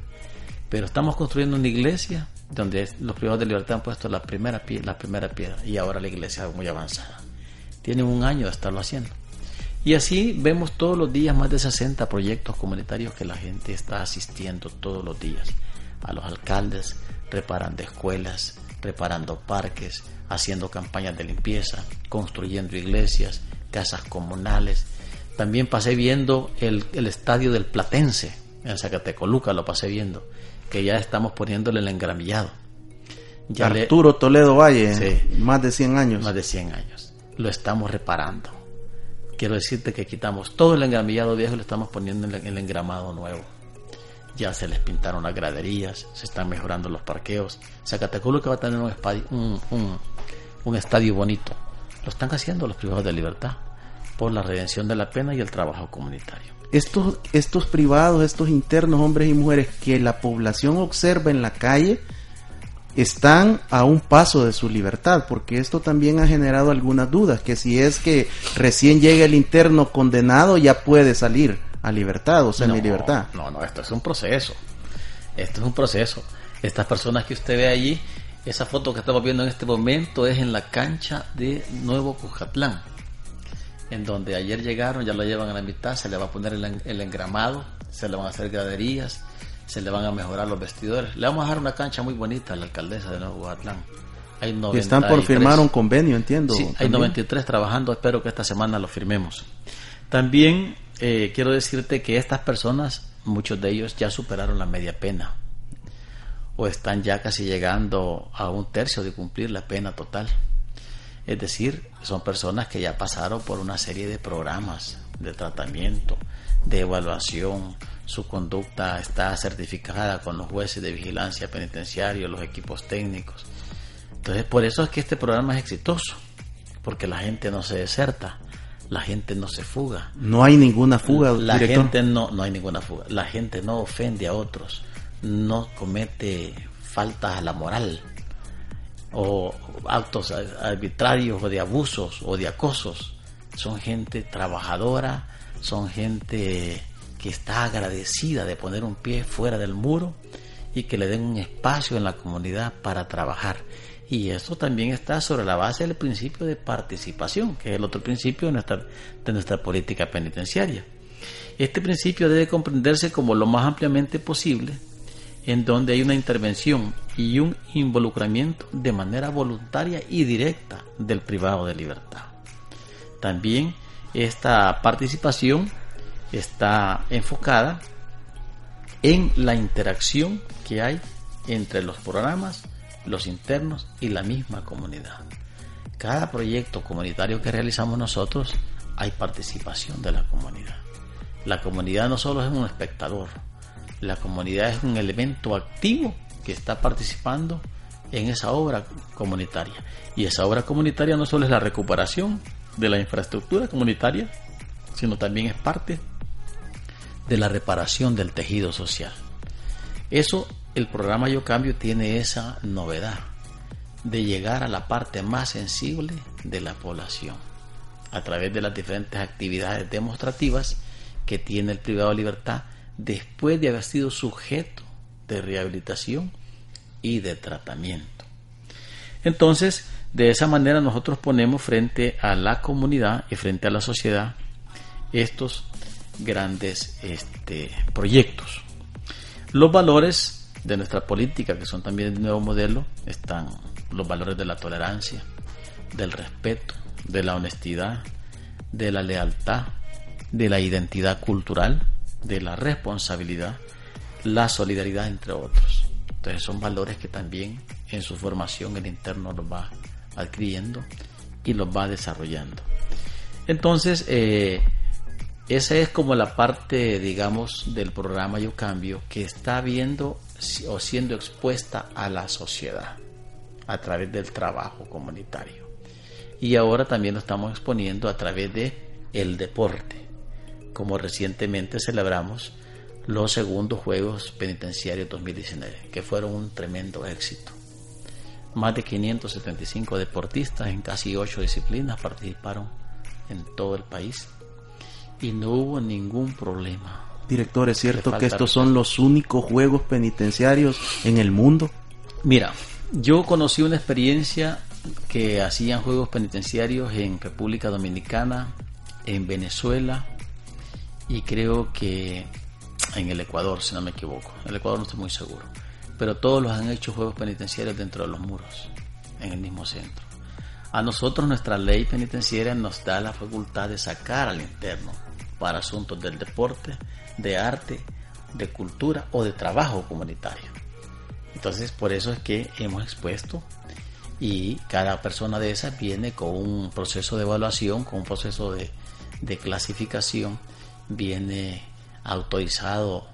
Pero estamos construyendo una iglesia donde los privados de libertad han puesto la primera, la primera piedra y ahora la iglesia es muy avanzada. Tienen un año de estarlo haciendo. Y así vemos todos los días más de 60 proyectos comunitarios que la gente está asistiendo todos los días. A los alcaldes, reparando escuelas, reparando parques, haciendo campañas de limpieza, construyendo iglesias, casas comunales. También pasé viendo el, el estadio del Platense, en Zacatecoluca lo pasé viendo que ya estamos poniéndole el engramillado. Ya Arturo Toledo Valle, más de 100 años. Más de 100 años. Lo estamos reparando. Quiero decirte que quitamos todo el engramillado viejo y le estamos poniendo el engramado nuevo. Ya se les pintaron las graderías, se están mejorando los parqueos. que va a tener un, un, un estadio bonito. Lo están haciendo los privados de libertad por la redención de la pena y el trabajo comunitario estos, estos privados, estos internos, hombres y mujeres que la población observa en la calle, están a un paso de su libertad, porque esto también ha generado algunas dudas, que si es que recién llega el interno condenado ya puede salir a libertad o semi libertad. No, no, esto es un proceso. Esto es un proceso. Estas personas que usted ve allí, esa foto que estamos viendo en este momento es en la cancha de Nuevo Cujatlán en donde ayer llegaron, ya lo llevan a la mitad, se le va a poner el, engramado, se le van a hacer graderías, se le van a mejorar los vestidores. Le vamos a dejar una cancha muy bonita a la alcaldesa de Nuevo Guatlán. y están por firmar un convenio, entiendo. Sí, hay 93 trabajando, espero que esta semana lo firmemos. También eh, quiero decirte que estas personas, muchos de ellos ya superaron la media pena o están ya casi llegando a un tercio de cumplir la pena total. Es decir, son personas que ya pasaron por una serie de programas de tratamiento, de evaluación, su conducta está certificada con los jueces de vigilancia penitenciaria, los equipos técnicos. Entonces, por eso es que este programa es exitoso, porque la gente no se deserta, la gente no se fuga. No hay ninguna fuga. La gente no, no hay ninguna fuga. La gente no ofende a otros, no comete faltas a la moral o actos arbitrarios o de abusos o de acosos. Son gente trabajadora, son gente que está agradecida de poner un pie fuera del muro y que le den un espacio en la comunidad para trabajar. Y eso también está sobre la base del principio de participación, que es el otro principio de nuestra, de nuestra política penitenciaria. Este principio debe comprenderse como lo más ampliamente posible en donde hay una intervención y un involucramiento de manera voluntaria y directa del privado de libertad. También esta participación está enfocada en la interacción que hay entre los programas, los internos y la misma comunidad. Cada proyecto comunitario que realizamos nosotros hay participación de la comunidad. La comunidad no solo es un espectador, la comunidad es un elemento activo que está participando en esa obra comunitaria. Y esa obra comunitaria no solo es la recuperación de la infraestructura comunitaria, sino también es parte de la reparación del tejido social. Eso, el programa Yo Cambio tiene esa novedad de llegar a la parte más sensible de la población a través de las diferentes actividades demostrativas que tiene el privado de libertad después de haber sido sujeto de rehabilitación y de tratamiento. Entonces, de esa manera nosotros ponemos frente a la comunidad y frente a la sociedad estos grandes este, proyectos. Los valores de nuestra política, que son también el nuevo modelo, están los valores de la tolerancia, del respeto, de la honestidad, de la lealtad, de la identidad cultural, de la responsabilidad, la solidaridad, entre otros. Entonces son valores que también en su formación el interno los va adquiriendo y los va desarrollando. Entonces, eh, esa es como la parte, digamos, del programa Yo Cambio que está viendo o siendo expuesta a la sociedad a través del trabajo comunitario. Y ahora también lo estamos exponiendo a través de el deporte, como recientemente celebramos los segundos Juegos Penitenciarios 2019, que fueron un tremendo éxito. Más de 575 deportistas en casi ocho disciplinas participaron en todo el país y no hubo ningún problema. Director, ¿es cierto que estos son los únicos Juegos Penitenciarios en el mundo? Mira, yo conocí una experiencia que hacían Juegos Penitenciarios en República Dominicana, en Venezuela y creo que en el Ecuador, si no me equivoco. En el Ecuador no estoy muy seguro. Pero todos los han hecho juegos penitenciarios dentro de los muros, en el mismo centro. A nosotros nuestra ley penitenciaria nos da la facultad de sacar al interno para asuntos del deporte, de arte, de cultura o de trabajo comunitario. Entonces por eso es que hemos expuesto y cada persona de esas viene con un proceso de evaluación, con un proceso de, de clasificación, viene autorizado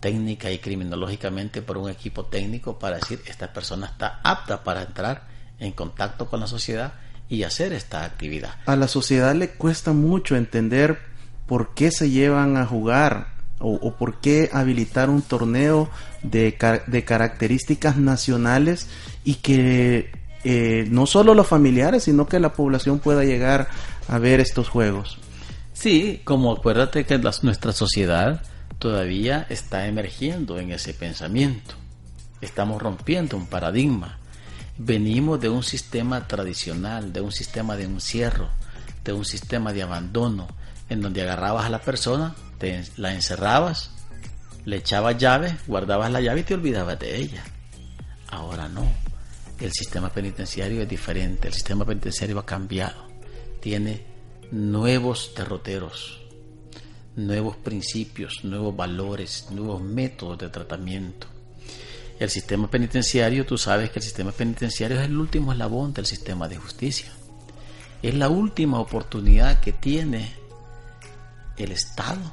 técnica y criminológicamente por un equipo técnico para decir esta persona está apta para entrar en contacto con la sociedad y hacer esta actividad. A la sociedad le cuesta mucho entender por qué se llevan a jugar o, por qué habilitar un torneo de, de características nacionales y que eh, no solo los familiares, sino que la población pueda llegar a ver estos juegos. Sí, como acuérdate que nuestra sociedad todavía está emergiendo en ese pensamiento. Estamos rompiendo un paradigma. Venimos de un sistema tradicional, de un sistema de encierro, de un sistema de abandono, en donde agarrabas a la persona, te, la encerrabas, le echabas llave, guardabas la llave y te olvidabas de ella. Ahora no. El sistema penitenciario es diferente, el sistema penitenciario ha cambiado. Tiene nuevos derroteros, nuevos principios, nuevos valores, nuevos métodos de tratamiento. El sistema penitenciario, tú sabes que el sistema penitenciario es el último eslabón del sistema de justicia. Es la última oportunidad que tiene el Estado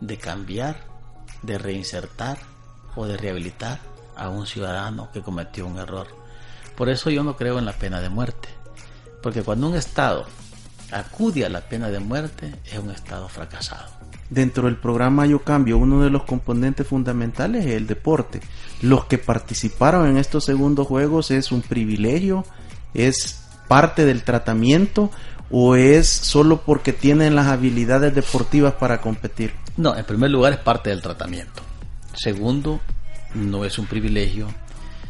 de cambiar, de reinsertar o de rehabilitar a un ciudadano que cometió un error. Por eso yo no creo en la pena de muerte. Porque cuando un Estado acude a la pena de muerte es un Estado fracasado. Dentro del programa Yo Cambio, uno de los componentes fundamentales es el deporte. Los que participaron en estos segundos juegos es un privilegio, es parte del tratamiento o es solo porque tienen las habilidades deportivas para competir? No, en primer lugar es parte del tratamiento. Segundo, no es un privilegio,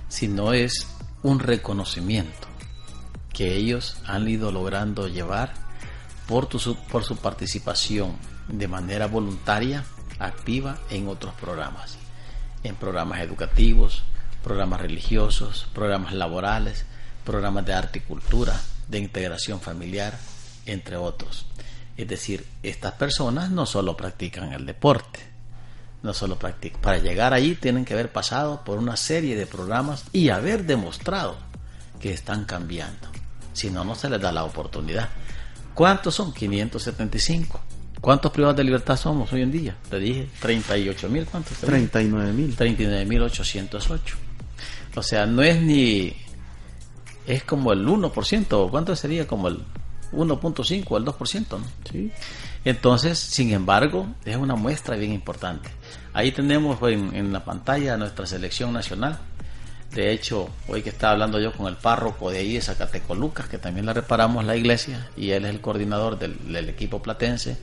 sino es un reconocimiento que ellos han ido logrando llevar por, por su participación de manera voluntaria, activa en otros programas, en programas educativos, programas religiosos, programas laborales, programas de arte y cultura, de integración familiar, entre otros. Es decir, estas personas no solo practican el deporte, no solo practican. Para llegar ahí tienen que haber pasado por una serie de programas y haber demostrado que están cambiando. Si no, no se les da la oportunidad. ¿Cuántos son? 575. ¿Cuántos privados de libertad somos hoy en día? Te dije 38 mil, ¿cuántos? 39 mil. 39 mil 808. O sea, no es ni... Es como el 1%, ¿cuánto sería? Como el 1.5 al 2%, ¿no? Sí. Entonces, sin embargo, es una muestra bien importante. Ahí tenemos en, en la pantalla nuestra selección nacional de hecho, hoy que estaba hablando yo con el párroco de ahí de Zacatecolucas, que también le reparamos la iglesia, y él es el coordinador del, equipo platense,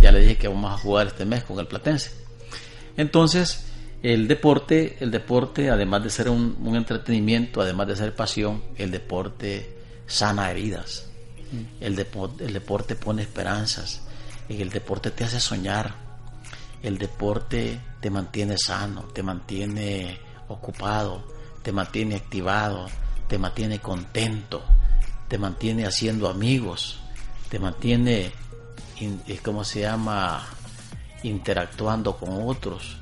ya le dije que vamos a jugar este mes con el platense. Entonces, el deporte, el deporte, además de ser un, entretenimiento, además de ser pasión, el deporte sana heridas. El, el deporte pone esperanzas. El deporte te hace soñar. El deporte te mantiene sano, te mantiene ocupado, te mantiene activado, te mantiene contento, te mantiene haciendo amigos, te mantiene, eh, ¿cómo se llama?, interactuando con otros.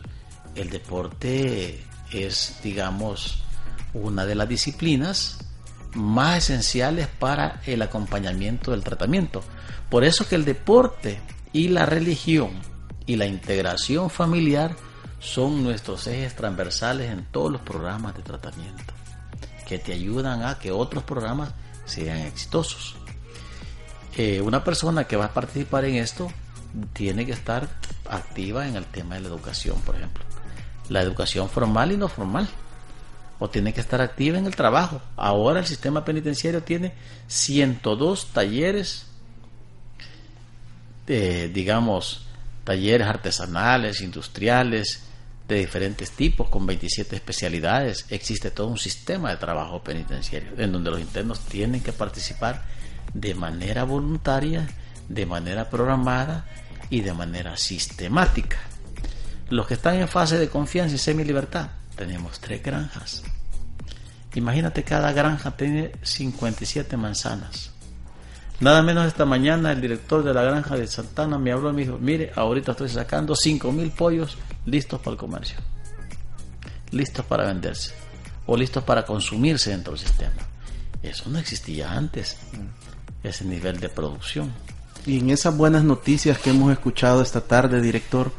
El deporte es, digamos, una de las disciplinas más esenciales para el acompañamiento del tratamiento. Por eso que el deporte y la religión y la integración familiar son nuestros ejes transversales en todos los programas de tratamiento, que te ayudan a que otros programas sean exitosos. Eh, una persona que va a participar en esto tiene que estar activa en el tema de la educación, por ejemplo. La educación formal y no formal. O tiene que estar activa en el trabajo. Ahora el sistema penitenciario tiene 102 talleres, de, digamos, talleres artesanales, industriales, de diferentes tipos, con 27 especialidades. Existe todo un sistema de trabajo penitenciario en donde los internos tienen que participar de manera voluntaria, de manera programada y de manera sistemática. Los que están en fase de confianza y semi-libertad, tenemos tres granjas. Imagínate, cada granja tiene 57 manzanas. Nada menos esta mañana el director de la granja de Santana me habló y me dijo, mire, ahorita estoy sacando 5.000 pollos listos para el comercio, listos para venderse o listos para consumirse dentro del sistema. Eso no existía antes, ese nivel de producción. Y en esas buenas noticias que hemos escuchado esta tarde, director,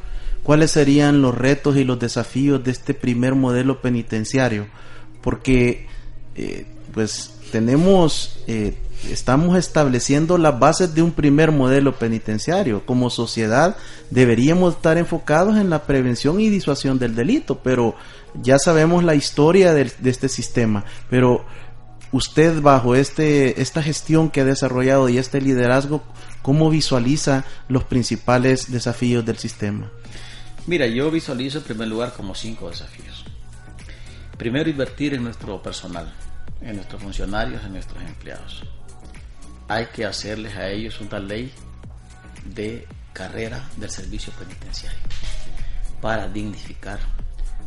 ¿cuáles serían los retos y los desafíos de este primer modelo penitenciario? Porque, eh, pues, tenemos, eh, estamos estableciendo las bases de un primer modelo penitenciario. Como sociedad deberíamos estar enfocados en la prevención y disuasión del delito, pero ya sabemos la historia de, de este sistema. Pero usted bajo este, esta gestión que ha desarrollado y este liderazgo, ¿cómo visualiza los principales desafíos del sistema? Mira, yo visualizo en primer lugar como cinco desafíos. Primero, invertir en nuestro personal, en nuestros funcionarios, en nuestros empleados. Hay que hacerles a ellos una ley de carrera del servicio penitenciario para dignificar,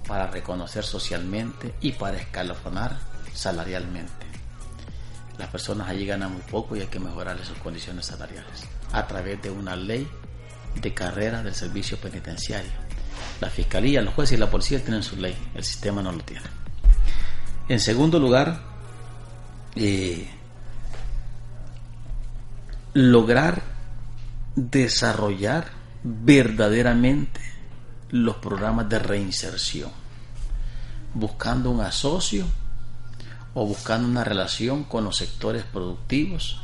para reconocer socialmente y para escalonar salarialmente las personas allí ganan muy poco y hay que mejorarles sus condiciones salariales a través de una ley de carrera del servicio penitenciario. La fiscalía, los jueces y la policía tienen su ley, el sistema no lo tiene. En segundo lugar, eh, lograr desarrollar verdaderamente los programas de reinserción, buscando un asocio o buscando una relación con los sectores productivos,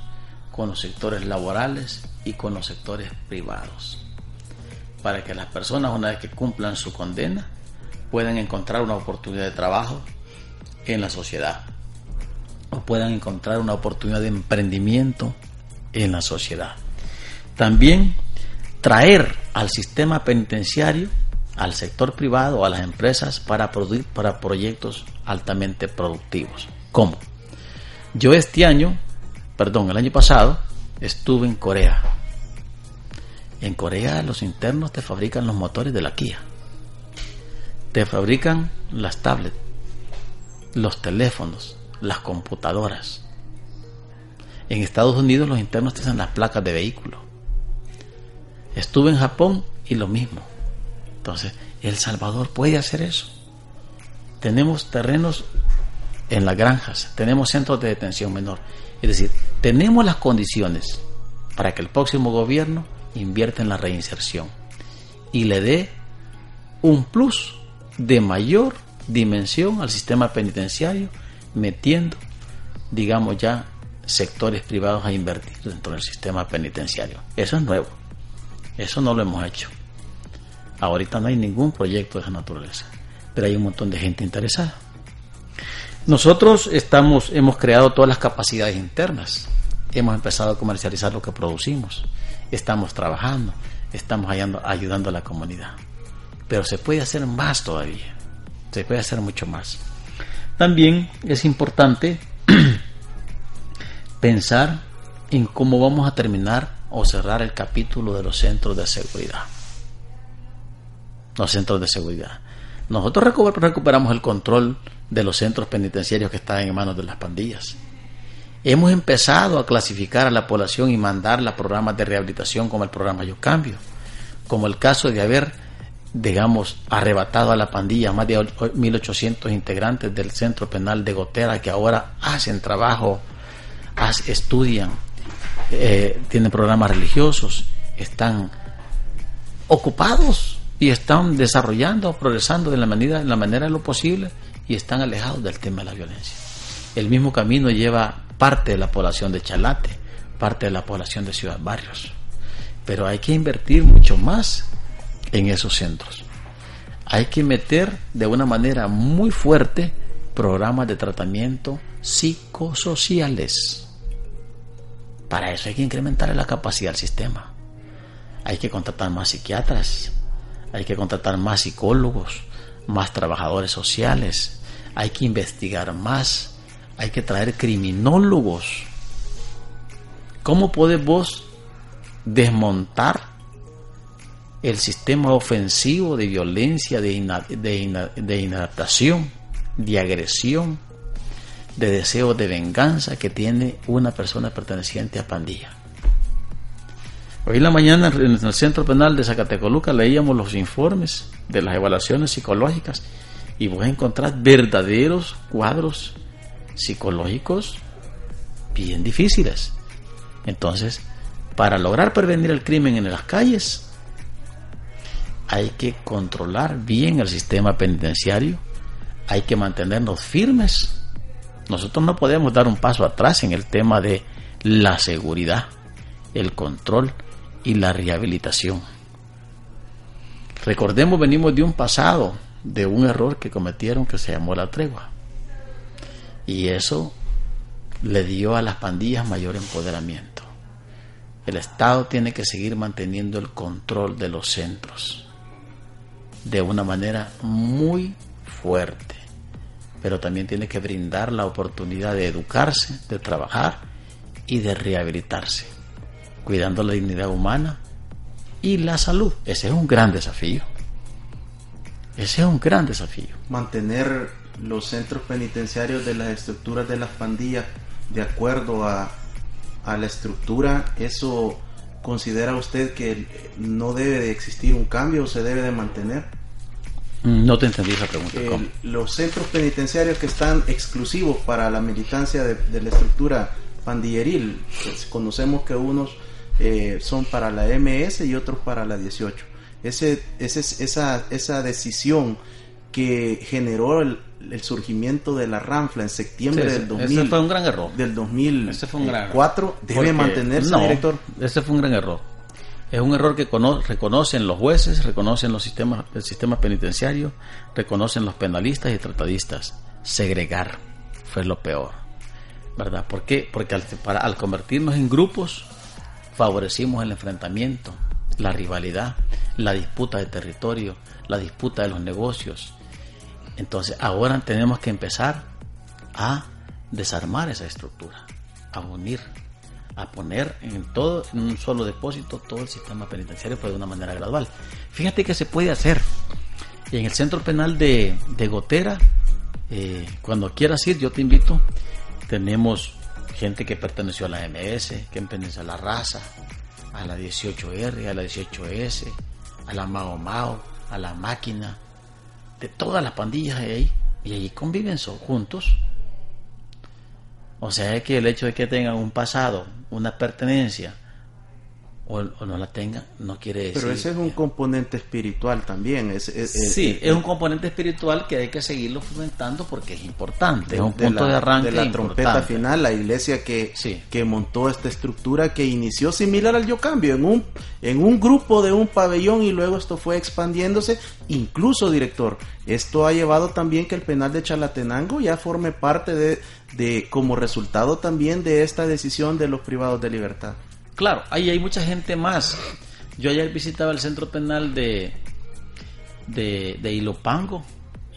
con los sectores laborales y con los sectores privados, para que las personas una vez que cumplan su condena puedan encontrar una oportunidad de trabajo en la sociedad o puedan encontrar una oportunidad de emprendimiento en la sociedad. También traer al sistema penitenciario, al sector privado, a las empresas para, para proyectos altamente productivos. ¿Cómo? Yo este año, perdón, el año pasado, estuve en Corea. En Corea los internos te fabrican los motores de la Kia. Te fabrican las tablets, los teléfonos, las computadoras. En Estados Unidos los internos te hacen las placas de vehículo. Estuve en Japón y lo mismo. Entonces, El Salvador puede hacer eso. Tenemos terrenos en las granjas, tenemos centros de detención menor. Es decir, tenemos las condiciones para que el próximo gobierno invierta en la reinserción y le dé un plus de mayor dimensión al sistema penitenciario, metiendo, digamos ya, sectores privados a invertir dentro del sistema penitenciario. Eso es nuevo. Eso no lo hemos hecho. Ahorita no hay ningún proyecto de esa naturaleza, pero hay un montón de gente interesada. Nosotros estamos, hemos creado todas las capacidades internas. Hemos empezado a comercializar lo que producimos. Estamos trabajando, estamos ayudando, ayudando a la comunidad. Pero se puede hacer más todavía. Se puede hacer mucho más. También es importante pensar en cómo vamos a terminar o cerrar el capítulo de los centros de seguridad. Los centros de seguridad. Nosotros recuperamos el control de los centros penitenciarios que estaban en manos de las pandillas. Hemos empezado a clasificar a la población y mandarla a programas de rehabilitación como el programa Yo Cambio, como el caso de haber, digamos, arrebatado a la pandilla más de 1.800 integrantes del centro penal de Gotera que ahora hacen trabajo, estudian, eh, tienen programas religiosos, están ocupados y están desarrollando, progresando de la manera, de la manera de lo posible y están alejados del tema de la violencia. El mismo camino lleva parte de la población de Chalate, parte de la población de Ciudad Barrios. Pero hay que invertir mucho más en esos centros. Hay que meter de una manera muy fuerte programas de tratamiento psicosociales. Para eso hay que incrementar la capacidad del sistema. Hay que contratar más psiquiatras, hay que contratar más psicólogos, más trabajadores sociales, hay que investigar más, hay que traer criminólogos. ¿Cómo podés vos desmontar el sistema ofensivo de violencia, de, de inadaptación, de agresión, de deseo de venganza que tiene una persona perteneciente a pandilla? Hoy en la mañana en el Centro Penal de Zacatecoluca leíamos los informes de las evaluaciones psicológicas y vos encontrar verdaderos cuadros psicológicos bien difíciles. Entonces, para lograr prevenir el crimen en las calles, hay que controlar bien el sistema penitenciario, hay que mantenernos firmes. Nosotros no podemos dar un paso atrás en el tema de la seguridad, el control y la rehabilitación. Recordemos, venimos de un pasado, de un error que cometieron que se llamó la tregua. Y eso le dio a las pandillas mayor empoderamiento. El Estado tiene que seguir manteniendo el control de los centros de una manera muy fuerte, pero también tiene que brindar la oportunidad de educarse, de trabajar y de rehabilitarse cuidando la dignidad humana y la salud. Ese es un gran desafío. Ese es un gran desafío. Mantener los centros penitenciarios de las estructuras de las pandillas de acuerdo a, a la estructura, ¿eso considera usted que no debe de existir un cambio o se debe de mantener? Mm, no te entendí esa pregunta. los centros penitenciarios que están exclusivos para la militancia de, de la estructura pandilleril, pues conocemos que unos eh, son para la MS y otros para la 18. Ese, ese, esa, esa decisión que generó el, surgimiento de la Ranfla en septiembre del 2000. Ese fue un gran error. Del 2004 debe mantenerse, director. Ese fue un gran error. Es un error que reconocen los jueces, reconocen los sistemas, el sistema penitenciario, reconocen los penalistas y tratadistas. Segregar fue lo peor, ¿verdad? ¿Por qué? Porque al, para, al convertirnos en grupos, favorecimos el enfrentamiento, la rivalidad, la disputa de territorio, la disputa de los negocios. Entonces ahora tenemos que empezar a desarmar esa estructura, a unir, a poner en todo en un solo depósito todo el sistema penitenciario, pero de una manera gradual. Fíjate que se puede hacer. En el centro penal de, Gotera, eh, cuando quieras ir, yo te invito. Tenemos gente que perteneció a la MS, que pertenece a la raza, a la 18R, a la 18S, a la Mao Mao, a la máquina, de todas las pandillas de ahí, y allí conviven juntos. O sea que el hecho de que tengan un pasado, una pertenencia, o, no la tenga, no quiere decir. Pero ese es un componente espiritual también. Es, sí, es, un componente espiritual que hay que seguirlo fomentando porque es importante. es un punto de arranque. De la trompeta final, la iglesia que, que montó esta estructura que inició similar al Yo Cambio, en un, en un grupo de un pabellón y luego esto fue expandiéndose. Incluso, director, esto ha llevado también que el penal de Chalatenango ya forme parte de, de como resultado también de esta decisión de los privados de libertad. Claro, ahí hay mucha gente más. Yo ayer visitaba el centro penal de, de, Ilopango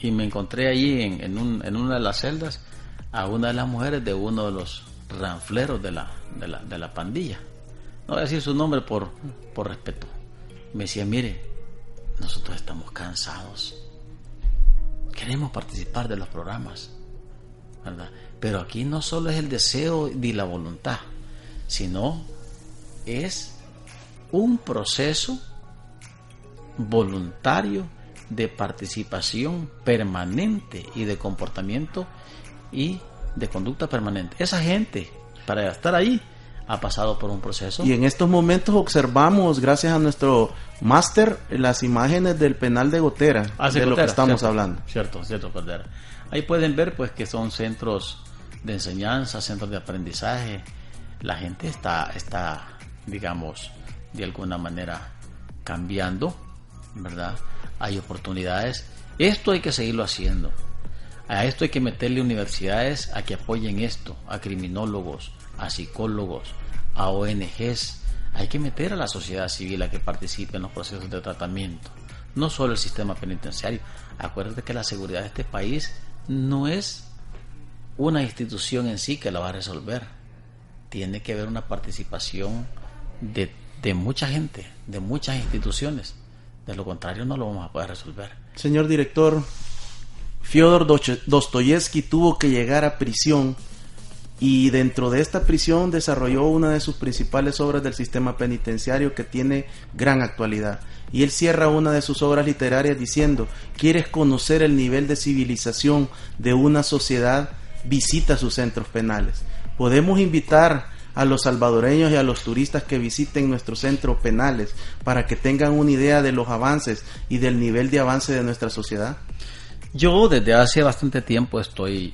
y me encontré allí en, en una de las celdas a una de las mujeres de uno de los ranfleros de la, de la, de la pandilla. No voy a decir su nombre por, por respeto. Me decía, mire, nosotros estamos cansados. Queremos participar de los programas. ¿verdad? Pero aquí no solo es el deseo ni la voluntad, sino es un proceso voluntario de participación permanente y de comportamiento y de conducta permanente. Esa gente, para estar ahí, ha pasado por un proceso. Y en estos momentos observamos, gracias a nuestro máster, las imágenes del penal de Gotera, Ah, sí, de lo que Gotera, estamos cierto, hablando. Cierto, cierto, Cordera. Ahí pueden ver pues que son centros de enseñanza, centros de aprendizaje. La gente está, está, digamos, de alguna manera cambiando, ¿verdad? Hay oportunidades. Esto hay que seguirlo haciendo. A esto hay que meterle universidades a que apoyen esto, a criminólogos, a psicólogos, a ONGs. Hay que meter a la sociedad civil a que participe en los procesos de tratamiento. No solo el sistema penitenciario. Acuérdate que la seguridad de este país no es una institución en sí que la va a resolver. Tiene que haber una participación de, de mucha gente, de muchas instituciones. De lo contrario no lo vamos a poder resolver. Señor director, Fyodor Dostoyevsky tuvo que llegar a prisión y dentro de esta prisión desarrolló una de sus principales obras del sistema penitenciario que tiene gran actualidad. Y él cierra una de sus obras literarias diciendo, ¿quieres conocer el nivel de civilización de una sociedad? Visita sus centros penales. Podemos invitar a los salvadoreños y a los turistas que visiten nuestros centros penales para que tengan una idea de los avances y del nivel de avance de nuestra sociedad. Yo desde hace bastante tiempo estoy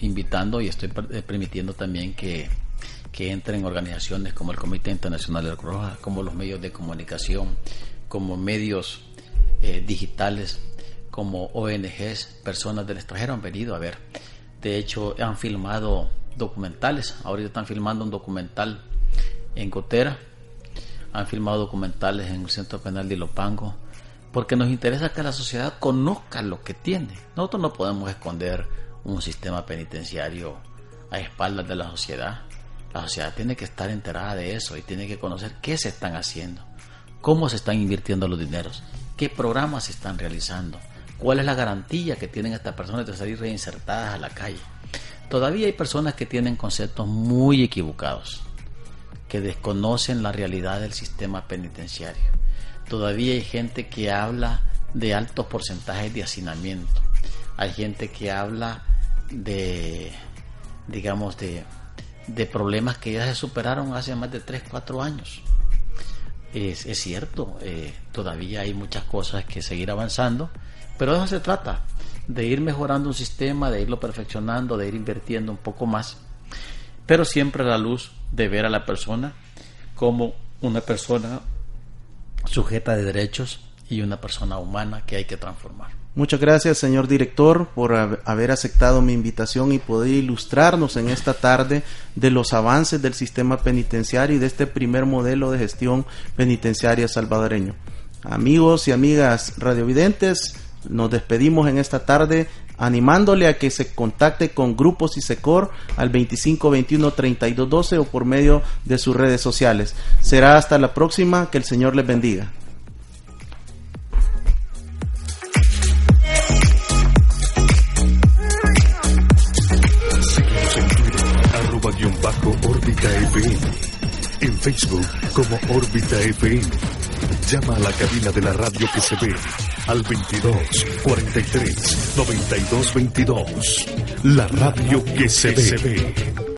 invitando y estoy eh, permitiendo también que, que entren organizaciones como el Comité Internacional de la Cruz Roja, como los medios de comunicación, como medios eh, digitales, como ONGs, personas del extranjero han venido a ver. De hecho, han filmado documentales. Ahorita están filmando un documental en Gotera. Han filmado documentales en el Centro Penal de Ilopango. Porque nos interesa que la sociedad conozca lo que tiene. Nosotros no podemos esconder un sistema penitenciario a espaldas de la sociedad. La sociedad tiene que estar enterada de eso y tiene que conocer qué se están haciendo, cómo se están invirtiendo los dineros, qué programas se están realizando, cuál es la garantía que tienen estas personas de salir reinsertadas a la calle. Todavía hay personas que tienen conceptos muy equivocados, que desconocen la realidad del sistema penitenciario. Todavía hay gente que habla de altos porcentajes de hacinamiento. Hay gente que habla de, digamos, de, de problemas que ya se superaron hace más de 3, 4 años. Es, cierto, eh, todavía hay muchas cosas que seguir avanzando, pero de eso se trata, de ir mejorando un sistema, de irlo perfeccionando, de ir invirtiendo un poco más, pero siempre a la luz de ver a la persona como una persona sujeta de derechos y una persona humana que hay que transformar. Muchas gracias, señor director, por hab- haber aceptado mi invitación y poder ilustrarnos en esta tarde de los avances del sistema penitenciario y de este primer modelo de gestión penitenciaria salvadoreño. Amigos y amigas radiovidentes, nos despedimos en esta tarde animándole a que se contacte con Grupos y Secor al 2521 3212 o por medio de sus redes sociales. Será hasta la próxima, que el Señor les bendiga. En Facebook como órbita FM. Llama a la cabina de la radio que se ve al 22 43 92 22. La radio que se ve.